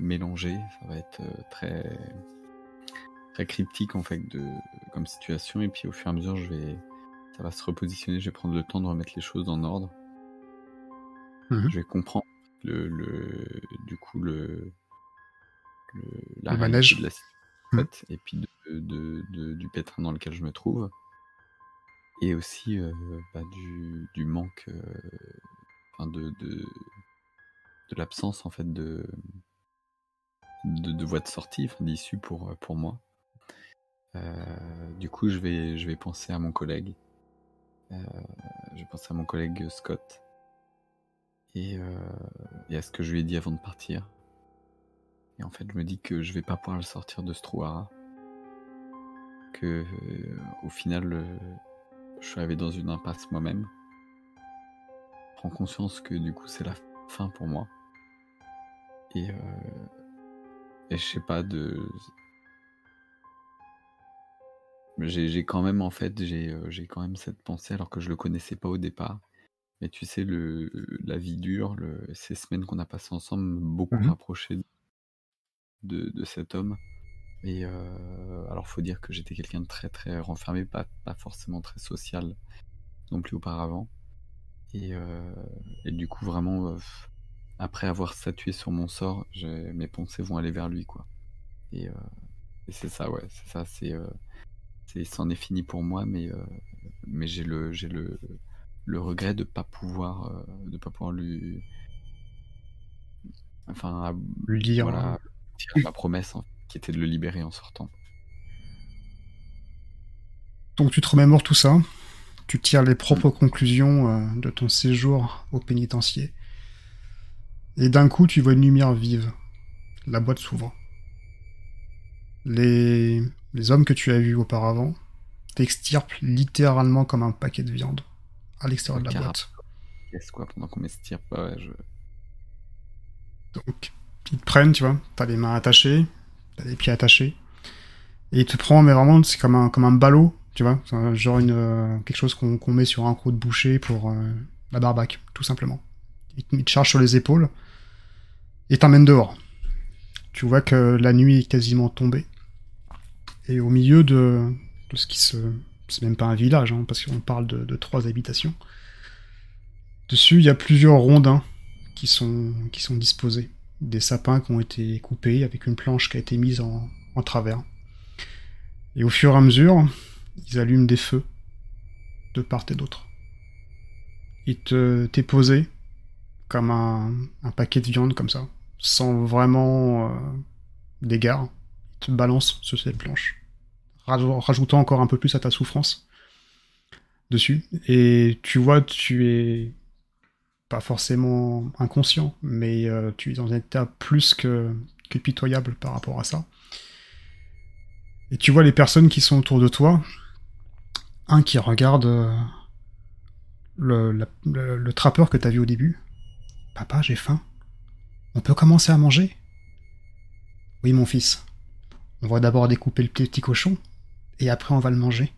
mélangées. Ça va être très très cryptique en fait de comme situation. Et puis au fur et à mesure, je vais, ça va se repositionner. Je vais prendre le temps de remettre les choses en ordre. Mhm. Je vais comprendre le, du coup le, la manège de la mmh. et puis de, du pétrin dans lequel je me trouve et aussi euh, bah, du, du, manque euh, enfin de, de, de l'absence en fait de de, voie de sortie d'issue pour pour moi du coup je vais penser à mon collègue je vais penser à mon collègue Scott euh, et, à ce que je lui ai dit avant de partir. Et en fait, je me dis que je vais pas pouvoir le sortir de ce trou Que euh, au final, euh, je suis arrivé dans une impasse moi-même. Je prends conscience que du coup, c'est la fin pour moi. Et, et je sais pas de. J'ai quand même en fait j'ai quand même cette pensée alors que je le connaissais pas au départ mais tu sais, le, la vie dure, le, ces semaines qu'on a passées ensemble beaucoup mmh rapprochées de, de cet homme. Et euh, alors, faut dire que j'étais quelqu'un de très très renfermé, pas, pas forcément très social non plus auparavant. Et, euh, et du coup, vraiment, euh, après avoir statué sur mon sort, mes pensées vont aller vers lui, quoi. Et, euh, et c'est ça, ouais, c'est ça, c'est, c'en est fini pour moi, mais, mais j'ai le, j'ai le, le regret de pas pouvoir euh, de pas pouvoir lui enfin lui dire voilà, euh, ma promesse qui était de le libérer en sortant. Donc tu te remémores tout ça, tu tires les propres conclusions euh, de ton séjour au pénitencier. Et d'un coup, tu vois une lumière vive. La boîte s'ouvre. Les... les hommes que tu as vus auparavant t'extirpent littéralement comme un paquet de viande à l'extérieur de la boîte. Qu'est-ce quoi pendant qu'on m'estire pas ouais, je... Donc, ils te prennent, tu vois, t'as les mains attachées, t'as les pieds attachés, et ils te prennent, mais vraiment, c'est comme un, comme un ballot, tu vois, genre une, euh, quelque chose qu'on met sur un croc de boucher pour euh, la barbaque, tout simplement. Ils te, chargent sur les épaules, et t'emmènent dehors. Tu vois que la nuit est quasiment tombée, et au milieu de, ce qui se c'est même pas un village, hein, parce qu'on parle de, trois habitations. Dessus, il y a plusieurs rondins qui sont, qui sont disposés. Des sapins qui ont été coupés avec une planche qui a été mise en, travers. Et au fur et à mesure, ils allument des feux de part et d'autre. Ils te t'es posé comme un, paquet de viande comme ça, sans vraiment euh, d'égard. Balancent sur cette planche rajoutant encore un peu plus à ta souffrance dessus. Et tu vois, tu es pas forcément inconscient, mais euh, tu es dans un état plus que, pitoyable par rapport à ça. Et tu vois les personnes qui sont autour de toi, un qui regarde euh, le, le, trappeur que tu as vu au début. Papa, j'ai faim. On peut commencer à manger? Oui, mon fils. On va d'abord découper le petit cochon, et après on va le manger.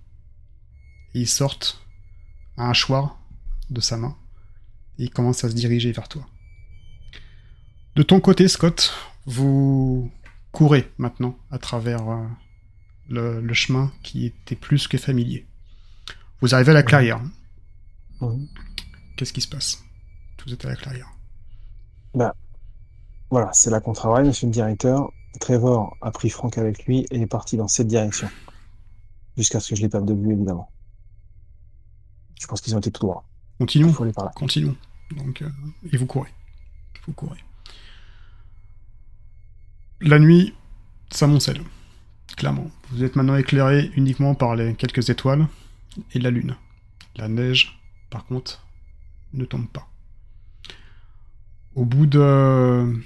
Et ils sortent un hachoir de sa main et il commence à se diriger vers toi. De ton côté, Scott, vous courez maintenant à travers euh, le, chemin qui était plus que familier. Vous arrivez à la clairière. Qu'est-ce qui se passe? Vous êtes à la clairière. Bah, voilà, c'est là qu'on travaille, monsieur le directeur. Trevor a pris Franck avec lui et est parti dans cette direction. Jusqu'à ce que je perde de vue, évidemment. Je pense qu'ils ont été tout droit. Continuons. Continuons. Donc, euh, et vous courez. Vous courez. La nuit s'amoncelle. Clairement. Vous êtes maintenant éclairé uniquement par les quelques étoiles et la lune. La neige, par contre, ne tombe pas. Au bout de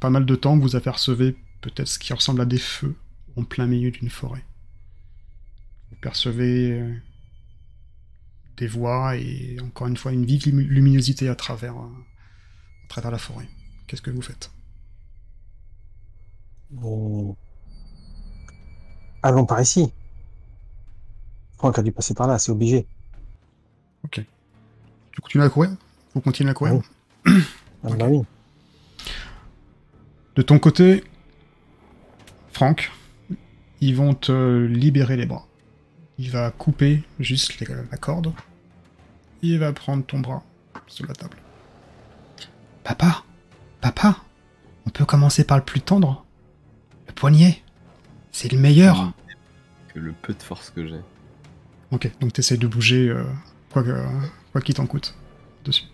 pas mal de temps, vous apercevez peut-être ce qui ressemble à des feux en plein milieu d'une forêt. Vous percevez euh, des voix et encore une fois une vive lumi- luminosité à travers, euh, à travers la forêt. Qu'est-ce que vous faites? Bon. Allons par ici. Franck a dû passer par là, c'est obligé. Tu continuez à courir? Vous continuez à courir? Oui. Ah bah oui. De ton côté, Franck, ils vont te libérer les bras. Il va couper juste les- la corde. Il va prendre ton bras sur la table. Papa Papa On peut commencer par le plus tendre Le poignet C'est le meilleur Que le peu de force que j'ai. Ok, donc t'essayes de bouger euh, quoi que- quoi qu'il t'en coûte. Dessus.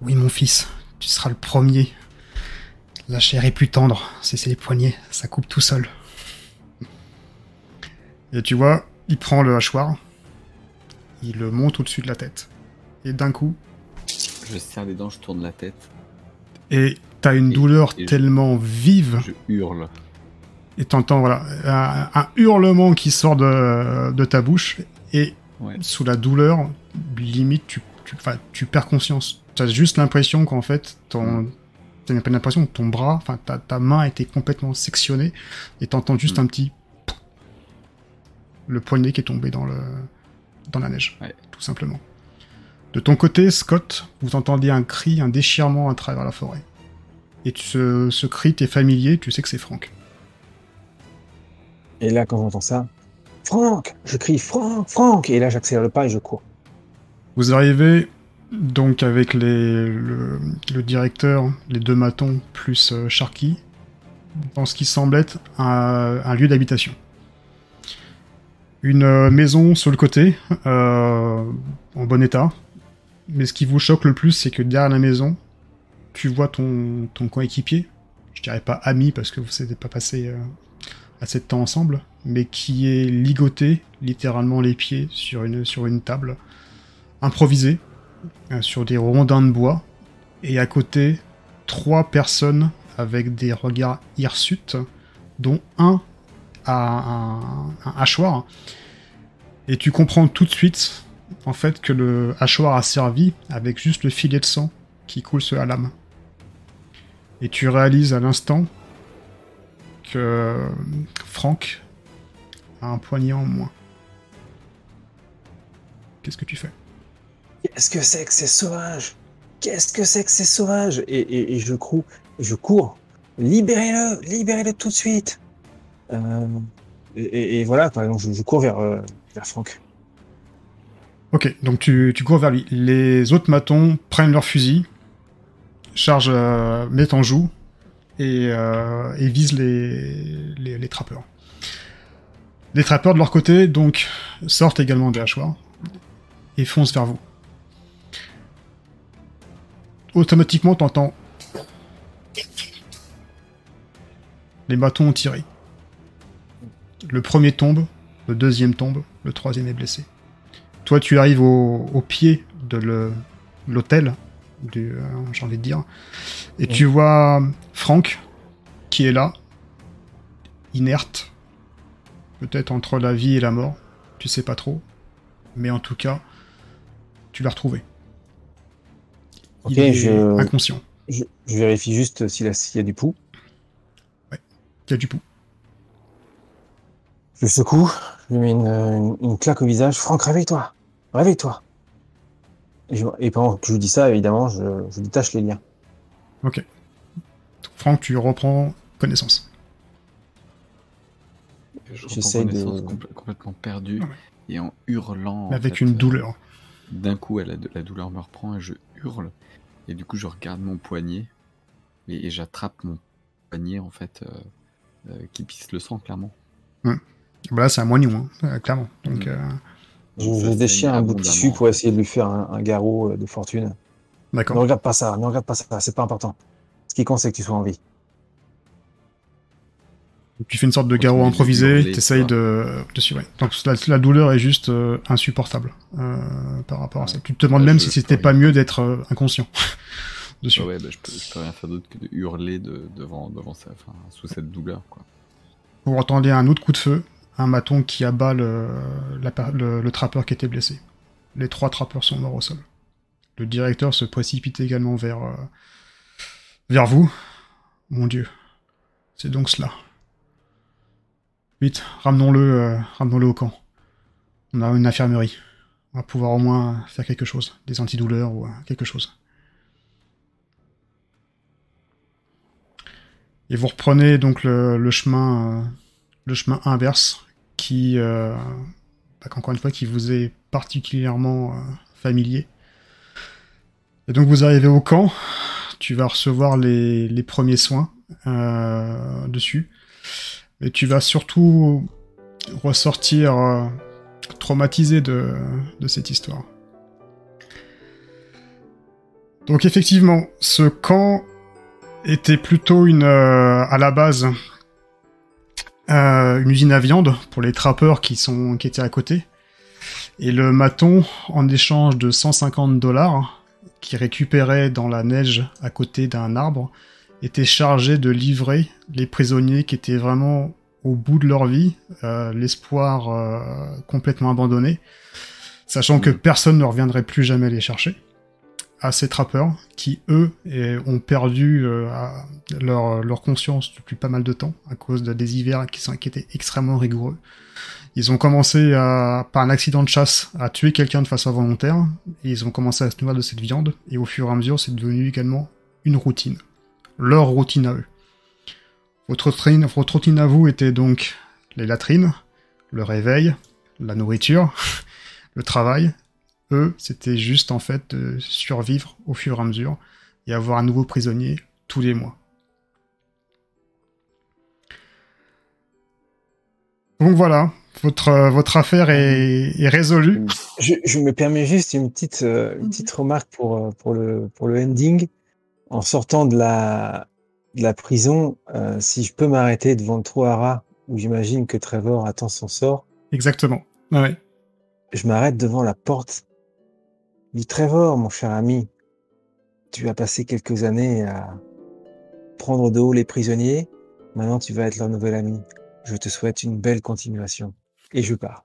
Oui, mon fils, tu seras le premier. La chair est plus tendre, c'est les poignets, ça coupe tout seul. Et tu vois, il prend le hachoir, il le monte au-dessus de la tête. Et d'un coup, Je serre les dents, je tourne la tête, et t'as une Et- douleur et je- tellement vive, je hurle. et t'entends voilà, un, un hurlement qui sort de, de ta bouche, et Ouais. sous la douleur, limite, tu, tu, perds conscience. Tu as juste l'impression qu'en fait, ton. T'as même pas l'impression que ton bras, enfin, ta, ta main a été complètement sectionnée, et t'entends juste Mm. un petit. Le poignet qui est tombé dans, le, dans la neige, Ouais. tout simplement. De ton côté, Scott, vous entendez un cri, un déchirement à travers la forêt. Et tu- ce, ce cri t'est familier, tu sais que c'est Franck. Et là, quand j'entends ça, Franck Je crie Franck Franck Et là, j'accélère le pas et je cours. Vous arrivez donc avec le, directeur, les deux matons, plus euh, Sharky, dans ce qui semble être un, lieu d'habitation. Une euh, maison sur le côté, euh, en bon état. Mais ce qui vous choque le plus, c'est que derrière la maison, tu vois ton, ton coéquipier. Je dirais pas ami parce que vous n'êtes pas passé assez de temps ensemble, mais qui est ligoté, littéralement les pieds, sur une, sur une table improvisé euh, sur des rondins de bois. Et à côté trois personnes avec des regards hirsutes dont un a un, un hachoir. Et tu comprends tout de suite en fait que le hachoir a servi avec juste le filet de sang qui coule sur la lame. Et tu réalises à l'instant que Franck a un poignet en moins. Qu'est-ce que tu fais? Qu'est-ce que c'est que c'est sauvage Qu'est-ce que c'est que c'est sauvage et, je cours, je cours. Libérez-le, libérez-le tout de suite. Euh, et, voilà, par exemple, je, cours vers, euh, vers Franck. Ok, donc tu, tu cours vers lui. Les autres matons prennent leur fusil, chargent, euh, mettent en joue et, euh, et visent les, les, les trappeurs. Les trappeurs de leur côté, donc, sortent également des hachoirs et foncent vers vous. Automatiquement, t'entends. Les matons ont tiré. Le premier tombe, le deuxième tombe, le troisième est blessé. Toi, tu arrives au, au pied de l'hôtel, du, euh, j'ai envie de dire, et tu vois Franck qui est là, inerte, peut-être entre la vie et la mort, tu sais pas trop, mais en tout cas, tu l'as retrouvé. Ok, Il est je, inconscient. je, je vérifie juste s'il y, a- s'il y a du pouls. Il y a du pouls. Je le secoue, je lui mets une, une, une claque au visage. Franck, réveille-toi Réveille-toi et, pendant que je lui dis ça, évidemment, je, je détache les liens. Ok. Franck, tu reprends connaissance. Je J'essaie de- complè- complètement perdu Ouais. et en hurlant. en avec fait, une euh, douleur. D'un coup, elle a de- la douleur me reprend et je hurle. Et du coup, je regarde mon poignet et, et j'attrape mon poignet en fait euh, euh, qui pisse le sang clairement. Bah là, c'est un moignon, hein, euh, clairement. Donc, Mm. euh, Je, je déchire un bout de tissu pour essayer de lui faire un, un garrot de fortune. Ne D'accord. regarde pas ça, ne regarde pas ça, c'est pas important. Ce qui compte, c'est que tu sois en vie. Tu fais une sorte de garrot improvisé, t'essayes de, dessus, ouais. Donc la, la douleur est juste euh, insupportable euh, par rapport à ça. Tu te demandes même si c'était pas mieux d'être euh, inconscient dessus. Ah ouais, bah, je, peux, je peux rien faire d'autre que de hurler de, devant, devant ça, enfin, sous cette douleur, quoi. Vous entendez un autre coup de feu, un maton qui abat le, la per- le, le trappeur qui était blessé. Les trois trappeurs sont morts au sol. Le directeur se précipite également vers, vers vous. Mon Dieu, c'est donc cela. Vite, ramenons-le euh, ramenons-le au camp. On a une infirmerie. On va pouvoir au moins faire quelque chose, des antidouleurs ou euh, quelque chose. Et vous reprenez donc le, chemin, euh, le chemin inverse qui, bah, encore une fois, qui vous est particulièrement familier. Et donc vous arrivez au camp, tu vas recevoir les, premiers soins dessus, et tu vas surtout ressortir euh, traumatisé de, de cette histoire. Donc effectivement, ce camp était plutôt une, euh, à la base, euh, une usine à viande pour les trappeurs qui sont, qui étaient à côté. Et le maton, en échange de 150 dollars, qui récupérait dans la neige à côté d'un arbre, était chargé de livrer les prisonniers qui étaient vraiment au bout de leur vie, euh, l'espoir euh, complètement abandonné, sachant que personne ne reviendrait plus jamais les chercher à ces trappeurs qui, eux, eh, ont perdu euh, leur, leur conscience depuis pas mal de temps à cause de, des hivers qui, sont, qui étaient extrêmement rigoureux. Ils ont commencé à, par un accident de chasse à tuer quelqu'un de façon volontaire, et ils ont commencé à se nourrir de cette viande, et au fur et à mesure, c'est devenu également une routine. Leur routine à eux. Votre routine, à vous était donc les latrines, le réveil, la nourriture, le travail, eux, c'était juste en fait de survivre au fur et à mesure et avoir un nouveau prisonnier tous les mois. Donc voilà, votre, euh, votre affaire est, est résolue. Je, je me permets juste une petite, euh, une petite remarque pour, euh, pour, le, pour le ending. En sortant de la, de la prison, euh, si je peux m'arrêter devant le trou à rats où j'imagine que Trevor attend son sort, Exactement. Ouais. je m'arrête devant la porte du Trevor, mon cher ami. Tu as passé quelques années à prendre de haut les prisonniers. Maintenant, tu vas être leur nouvel ami. Je te souhaite une belle continuation. Et je pars.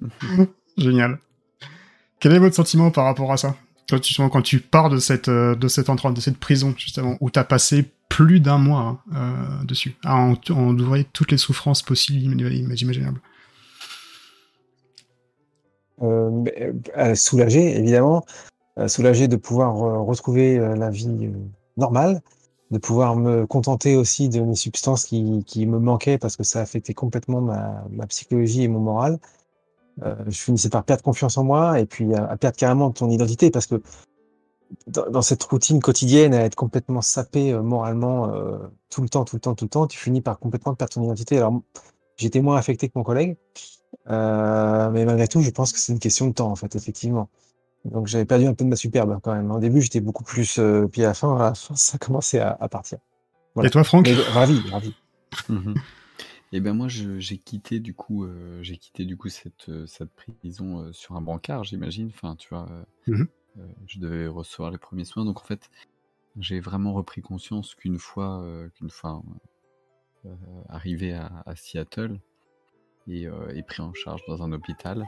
Génial. Quel est votre sentiment par rapport à ça? Toi, justement, quand tu pars de cette, euh, de endroit, de cette prison, justement, où tu as passé plus d'un mois hein, euh, dessus, à en- endurer toutes les souffrances possibles, im- imaginables. Euh, soulagé, évidemment. Soulagé de pouvoir retrouver la vie normale, de pouvoir me contenter aussi de mes substances qui, me manquaient parce que ça affectait complètement ma psychologie et mon moral. Euh, je finissais par perdre confiance en moi et puis à, à perdre carrément ton identité parce que dans, dans cette routine quotidienne, à être complètement sapé euh, moralement euh, tout le temps, tout le temps, tout le temps, tu finis par complètement perdre ton identité. Alors, j'étais moins affecté que mon collègue, euh, mais malgré tout, je pense que c'est une question de temps, en fait, effectivement. Donc, j'avais perdu un peu de ma superbe quand même. Au début, j'étais beaucoup plus, euh, puis à la fin, à la fin, ça commençait à, à partir. Voilà. Et toi, Franck? Mais ravi, ravi. Mhm. Et ben moi j'ai quitté du coup euh, j'ai quitté du coup cette euh, cette prison euh, sur un brancard j'imagine. Enfin tu vois euh, je devais recevoir les premiers soins. Donc en fait j'ai vraiment repris conscience qu'une fois qu'une fois arrivé à, à Seattle et, et pris en charge dans un hôpital.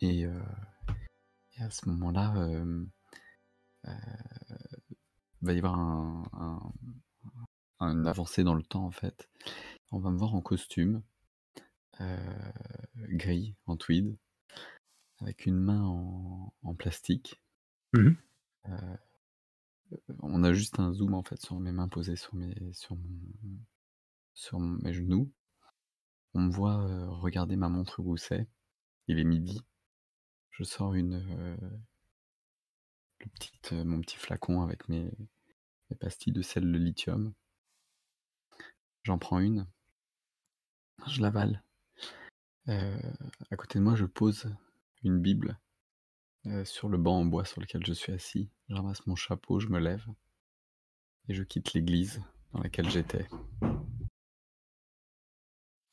Et, et à ce moment-là euh, va y avoir un, un- une avancée dans le temps en fait. On va me voir en costume, euh, gris, en tweed, avec une main en, en plastique. Mhm. Euh, on a juste un zoom en fait sur mes mains posées sur mes, sur mon- sur mes genoux. On me voit euh, regarder ma montre où c'est. Il est midi. Je sors une, euh, le petit, euh, mon petit flacon avec mes, mes pastilles de sel de lithium. J'en prends une. Je l'avale. Euh, à côté de moi, je pose une Bible euh, sur le banc en bois sur lequel je suis assis. Je ramasse mon chapeau, je me lève et je quitte l'église dans laquelle j'étais.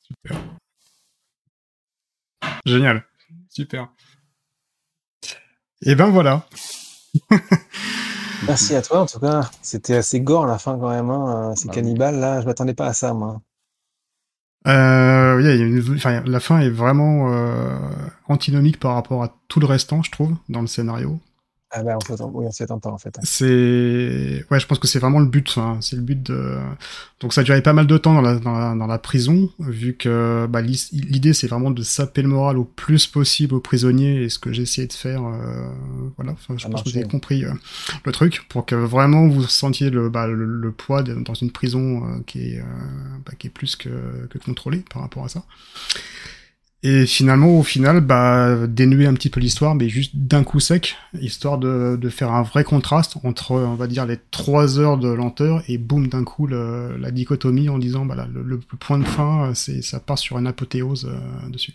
Super. Génial. Super. Et ben voilà. Merci à toi en tout cas. C'était assez gore la fin quand même. Hein. C'est Ah oui. cannibale là. Je m'attendais pas à ça moi. Euh, oui, il y a une- enfin, la fin est vraiment euh, antinomique par rapport à tout le restant, je trouve, dans le scénario. Ah bah on s'attend oui, on attend pas en fait. C'est, ouais, je pense que c'est vraiment le but. hein. C'est le but de. Donc ça a duré pas mal de temps dans la, dans la, dans la prison, vu que bah, l'idée c'est vraiment de saper le moral au plus possible aux prisonniers, et ce que j'ai essayé de faire, euh, voilà. Enfin, je Ça pense que vous avez compris euh, le truc, pour que vraiment vous sentiez le, bah, le, le poids de- dans une prison euh, qui est, euh, bah, qui est plus que, que contrôlée par rapport à ça. Et finalement, au final, bah, dénuer un petit peu l'histoire, mais juste d'un coup sec, histoire de, de faire un vrai contraste entre, on va dire, les trois heures de lenteur et boum, d'un coup, la dichotomie en disant, bah, le, point de fin, ça part sur une apothéose euh, dessus.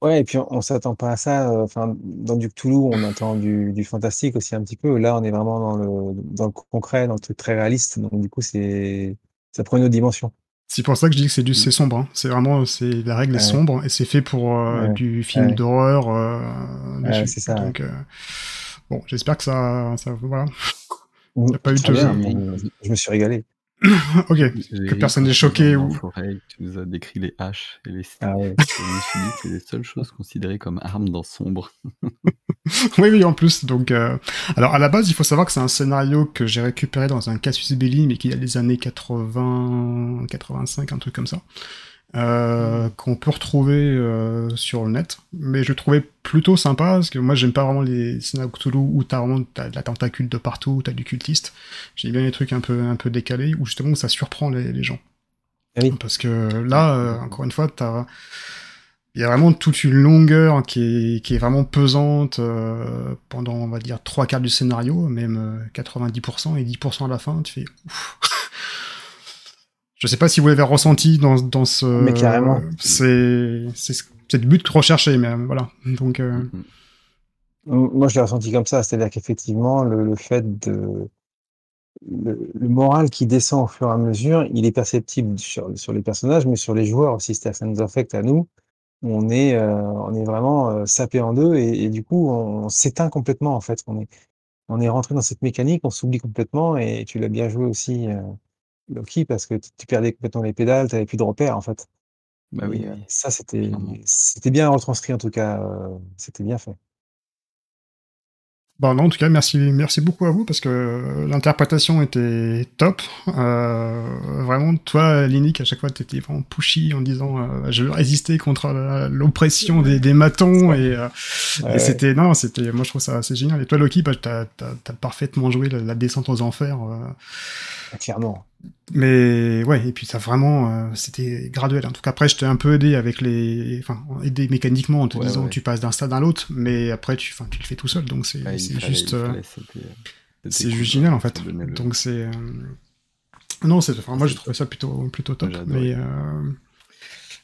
Ouais et puis on, on s'attend pas à ça. euh, Enfin dans du Cthulhu on attend du, du fantastique aussi un petit peu. Là on est vraiment dans le dans le concret, dans le truc très réaliste. Donc du coup c'est ça prend une autre dimension. C'est pour ça que je dis que c'est du, c'est sombre. hein. C'est vraiment, c'est la règle est sombre et c'est fait pour euh, du film d'horreur euh, c'est ça, Donc, euh, bon, j'espère que ça, ça, voilà. Mmh, a pas eu de- bien, je me suis régalé. ok. Ri personne n'est tu choqué ou- forêt et que tu nous as décrit les haches et les. Ah ouais. C'est les seules choses considérées comme armes dans Sombre. oui, oui, en plus. Donc, euh, alors à la base, il faut savoir que c'est un scénario que j'ai récupéré dans un casus belli, mais qui a des années 80, 85, un truc comme ça, euh, qu'on peut retrouver euh, sur le net. Mais je le trouvais plutôt sympa parce que moi, j'aime pas vraiment les scénarios Cthulhu où t'as vraiment t'as de la tentacule de partout, où t'as du cultiste. J'aime bien les trucs un peu un peu décalés où justement ça surprend les, les gens. Ah oui. Parce que là, euh, encore une fois, t'as il y a vraiment toute une longueur qui est, qui est vraiment pesante euh, pendant, on va dire, trois quarts du scénario, même euh, 90%, et 10% à la fin, tu fais ouf. Je sais pas si vous l'avez ressenti dans, dans ce. Mais carrément. C'est c'est le but recherché, mais euh, voilà. Donc euh. Moi, je l'ai ressenti comme ça, c'est-à-dire qu'effectivement, le, le fait de le, le moral qui descend au fur et à mesure, il est perceptible sur, sur les personnages, mais sur les joueurs aussi, c'est-à-dire que ça nous affecte à nous. On est, euh, on est vraiment euh, sapé en deux et, et du coup, on, on s'éteint complètement en fait. On est, on est rentré dans cette mécanique, on s'oublie complètement et tu l'as bien joué aussi, euh, Loki, parce que tu, tu perdais complètement les pédales, tu n'avais plus de repères en fait. Bah Et, oui, oui. ça, c'était, c'était bien retranscrit en tout cas, euh, c'était bien fait. Bon, non, en tout cas, merci, merci beaucoup à vous parce que l'interprétation était top. Euh, vraiment, toi, Linic, à chaque fois, t'étais vraiment pushy en disant euh, je veux résister contre la- l'oppression des, des matons et, euh, Ouais, et c'était non, c'était moi je trouve ça assez génial. Et toi, Loki, bah, t'as t'as parfaitement joué la, la descente aux enfers. euh, clairement. Mais ouais, et puis ça vraiment, euh, c'était graduel. En tout cas, après, je t'ai un peu aidé avec les, enfin, aidé mécaniquement en te Ouais, disant ouais. tu passes d'un stade à l'autre, mais après tu, enfin, tu le fais tout seul, donc c'est Ouais, juste. euh, c'est juste génial en fait. Donc c'est euh, non, c'est enfin moi j'ai trouvé ça plutôt plutôt top. Mais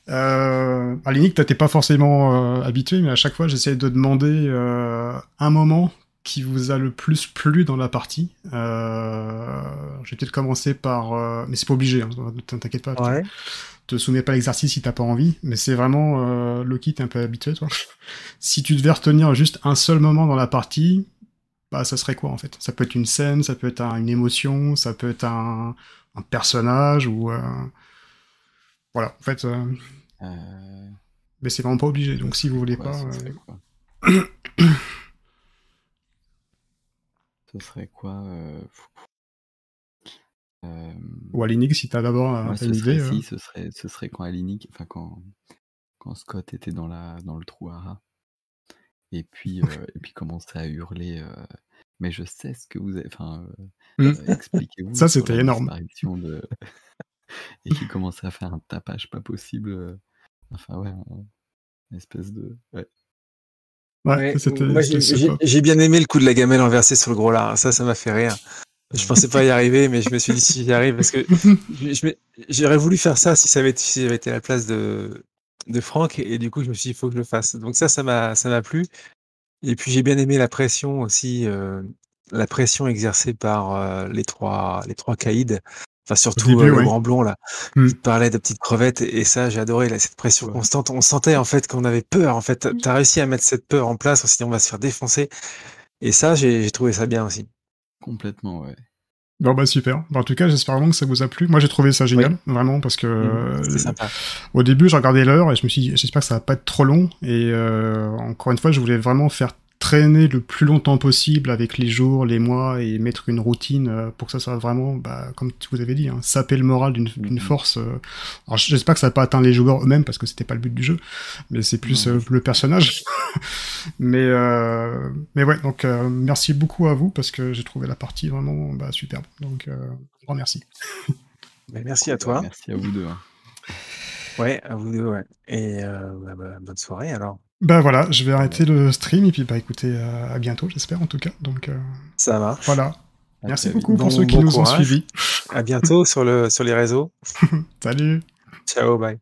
euh... à Linic, t'étais pas forcément habitué, mais à chaque fois j'essayais de demander un moment qui vous a le plus plu dans la partie. Euh... J'ai peut-être commencé par, euh... mais c'est pas obligé, hein, t'inquiète pas. Ouais. Te soumets pas à l'exercice si t'as pas envie, mais c'est vraiment euh, Loki, t'es un peu habitué toi. si tu devais retenir juste un seul moment dans la partie, bah ça serait quoi en fait? Ça peut être une scène, ça peut être un- une émotion, ça peut être un, un personnage ou euh, voilà. En fait, euh, Euh, mais c'est vraiment pas obligé. Donc si vous voulez ouais, pas, ce serait quoi euh, euh, ou à l'Inig si t'as d'abord euh, Moi, ce une serait, idée. euh. si, ce serait, ce serait quand Alinic, enfin quand, quand Scott était dans la, dans le trou à rats, et puis, et puis commençait à hurler. mais je sais ce que vous avez. Enfin, Mm. euh, expliquez-vous. Ça, c'était énorme. De... et qui commençait à faire un tapage pas possible. Enfin ouais, un- une espèce de. Ouais. Ouais, Ouais, j'ai bien aimé le coup de la gamelle renversée sur le gros lard. Ça, ça m'a fait rire. Je pensais pas y arriver, mais je me suis dit si j'y arrive parce que j'aurais voulu faire ça si ça avait, si été à la place de, de Franck et du coup je me suis dit il faut que je le fasse. Donc ça, ça m'a, ça m'a plu. Et puis j'ai bien aimé la pression aussi, euh, la pression exercée par euh, les trois, les trois caïds. Enfin surtout début, euh, le grand blond là, Hmm. qui parlait de petites crevettes et ça j'ai adoré là, cette pression Ouais. constante. On sentait en fait qu'on avait peur. En fait, T'as- t'as réussi à mettre cette peur en place, sinon on va se faire défoncer. Et ça, j'ai trouvé ça bien aussi. Complètement, ouais. Bon bah super. Bah, en tout cas, j'espère vraiment que ça vous a plu. Moi, j'ai trouvé ça génial, vraiment, parce que Mmh, euh, sympa. au début, j'ai regardé l'heure et je me suis dit, j'espère que ça va pas être trop long. Et euh, encore une fois, je voulais vraiment faire traîner le plus longtemps possible avec les jours, les mois et mettre une routine euh, pour que ça soit vraiment, bah, comme vous avez dit, hein, saper le moral d'une d'une Mhm. force. euh. Alors, j'espère que ça va pas atteint les joueurs eux-mêmes parce que c'était pas le but du jeu, mais c'est plus euh, le personnage. mais euh, mais ouais, donc euh, merci beaucoup à vous parce que j'ai trouvé la partie vraiment bah, superbe. Donc euh, grand merci. Mais merci à toi. Merci à vous deux. hein. Ouais, à vous deux, ouais. Et euh, bah, bah, bonne soirée alors. Bah voilà, je vais arrêter le stream et puis bah écoutez, euh, à bientôt, j'espère en tout cas. Donc euh, Ça marche. voilà. Merci beaucoup pour ceux qui bon nous ont suivis. À bientôt sur, le, sur les réseaux. Salut. Ciao, bye.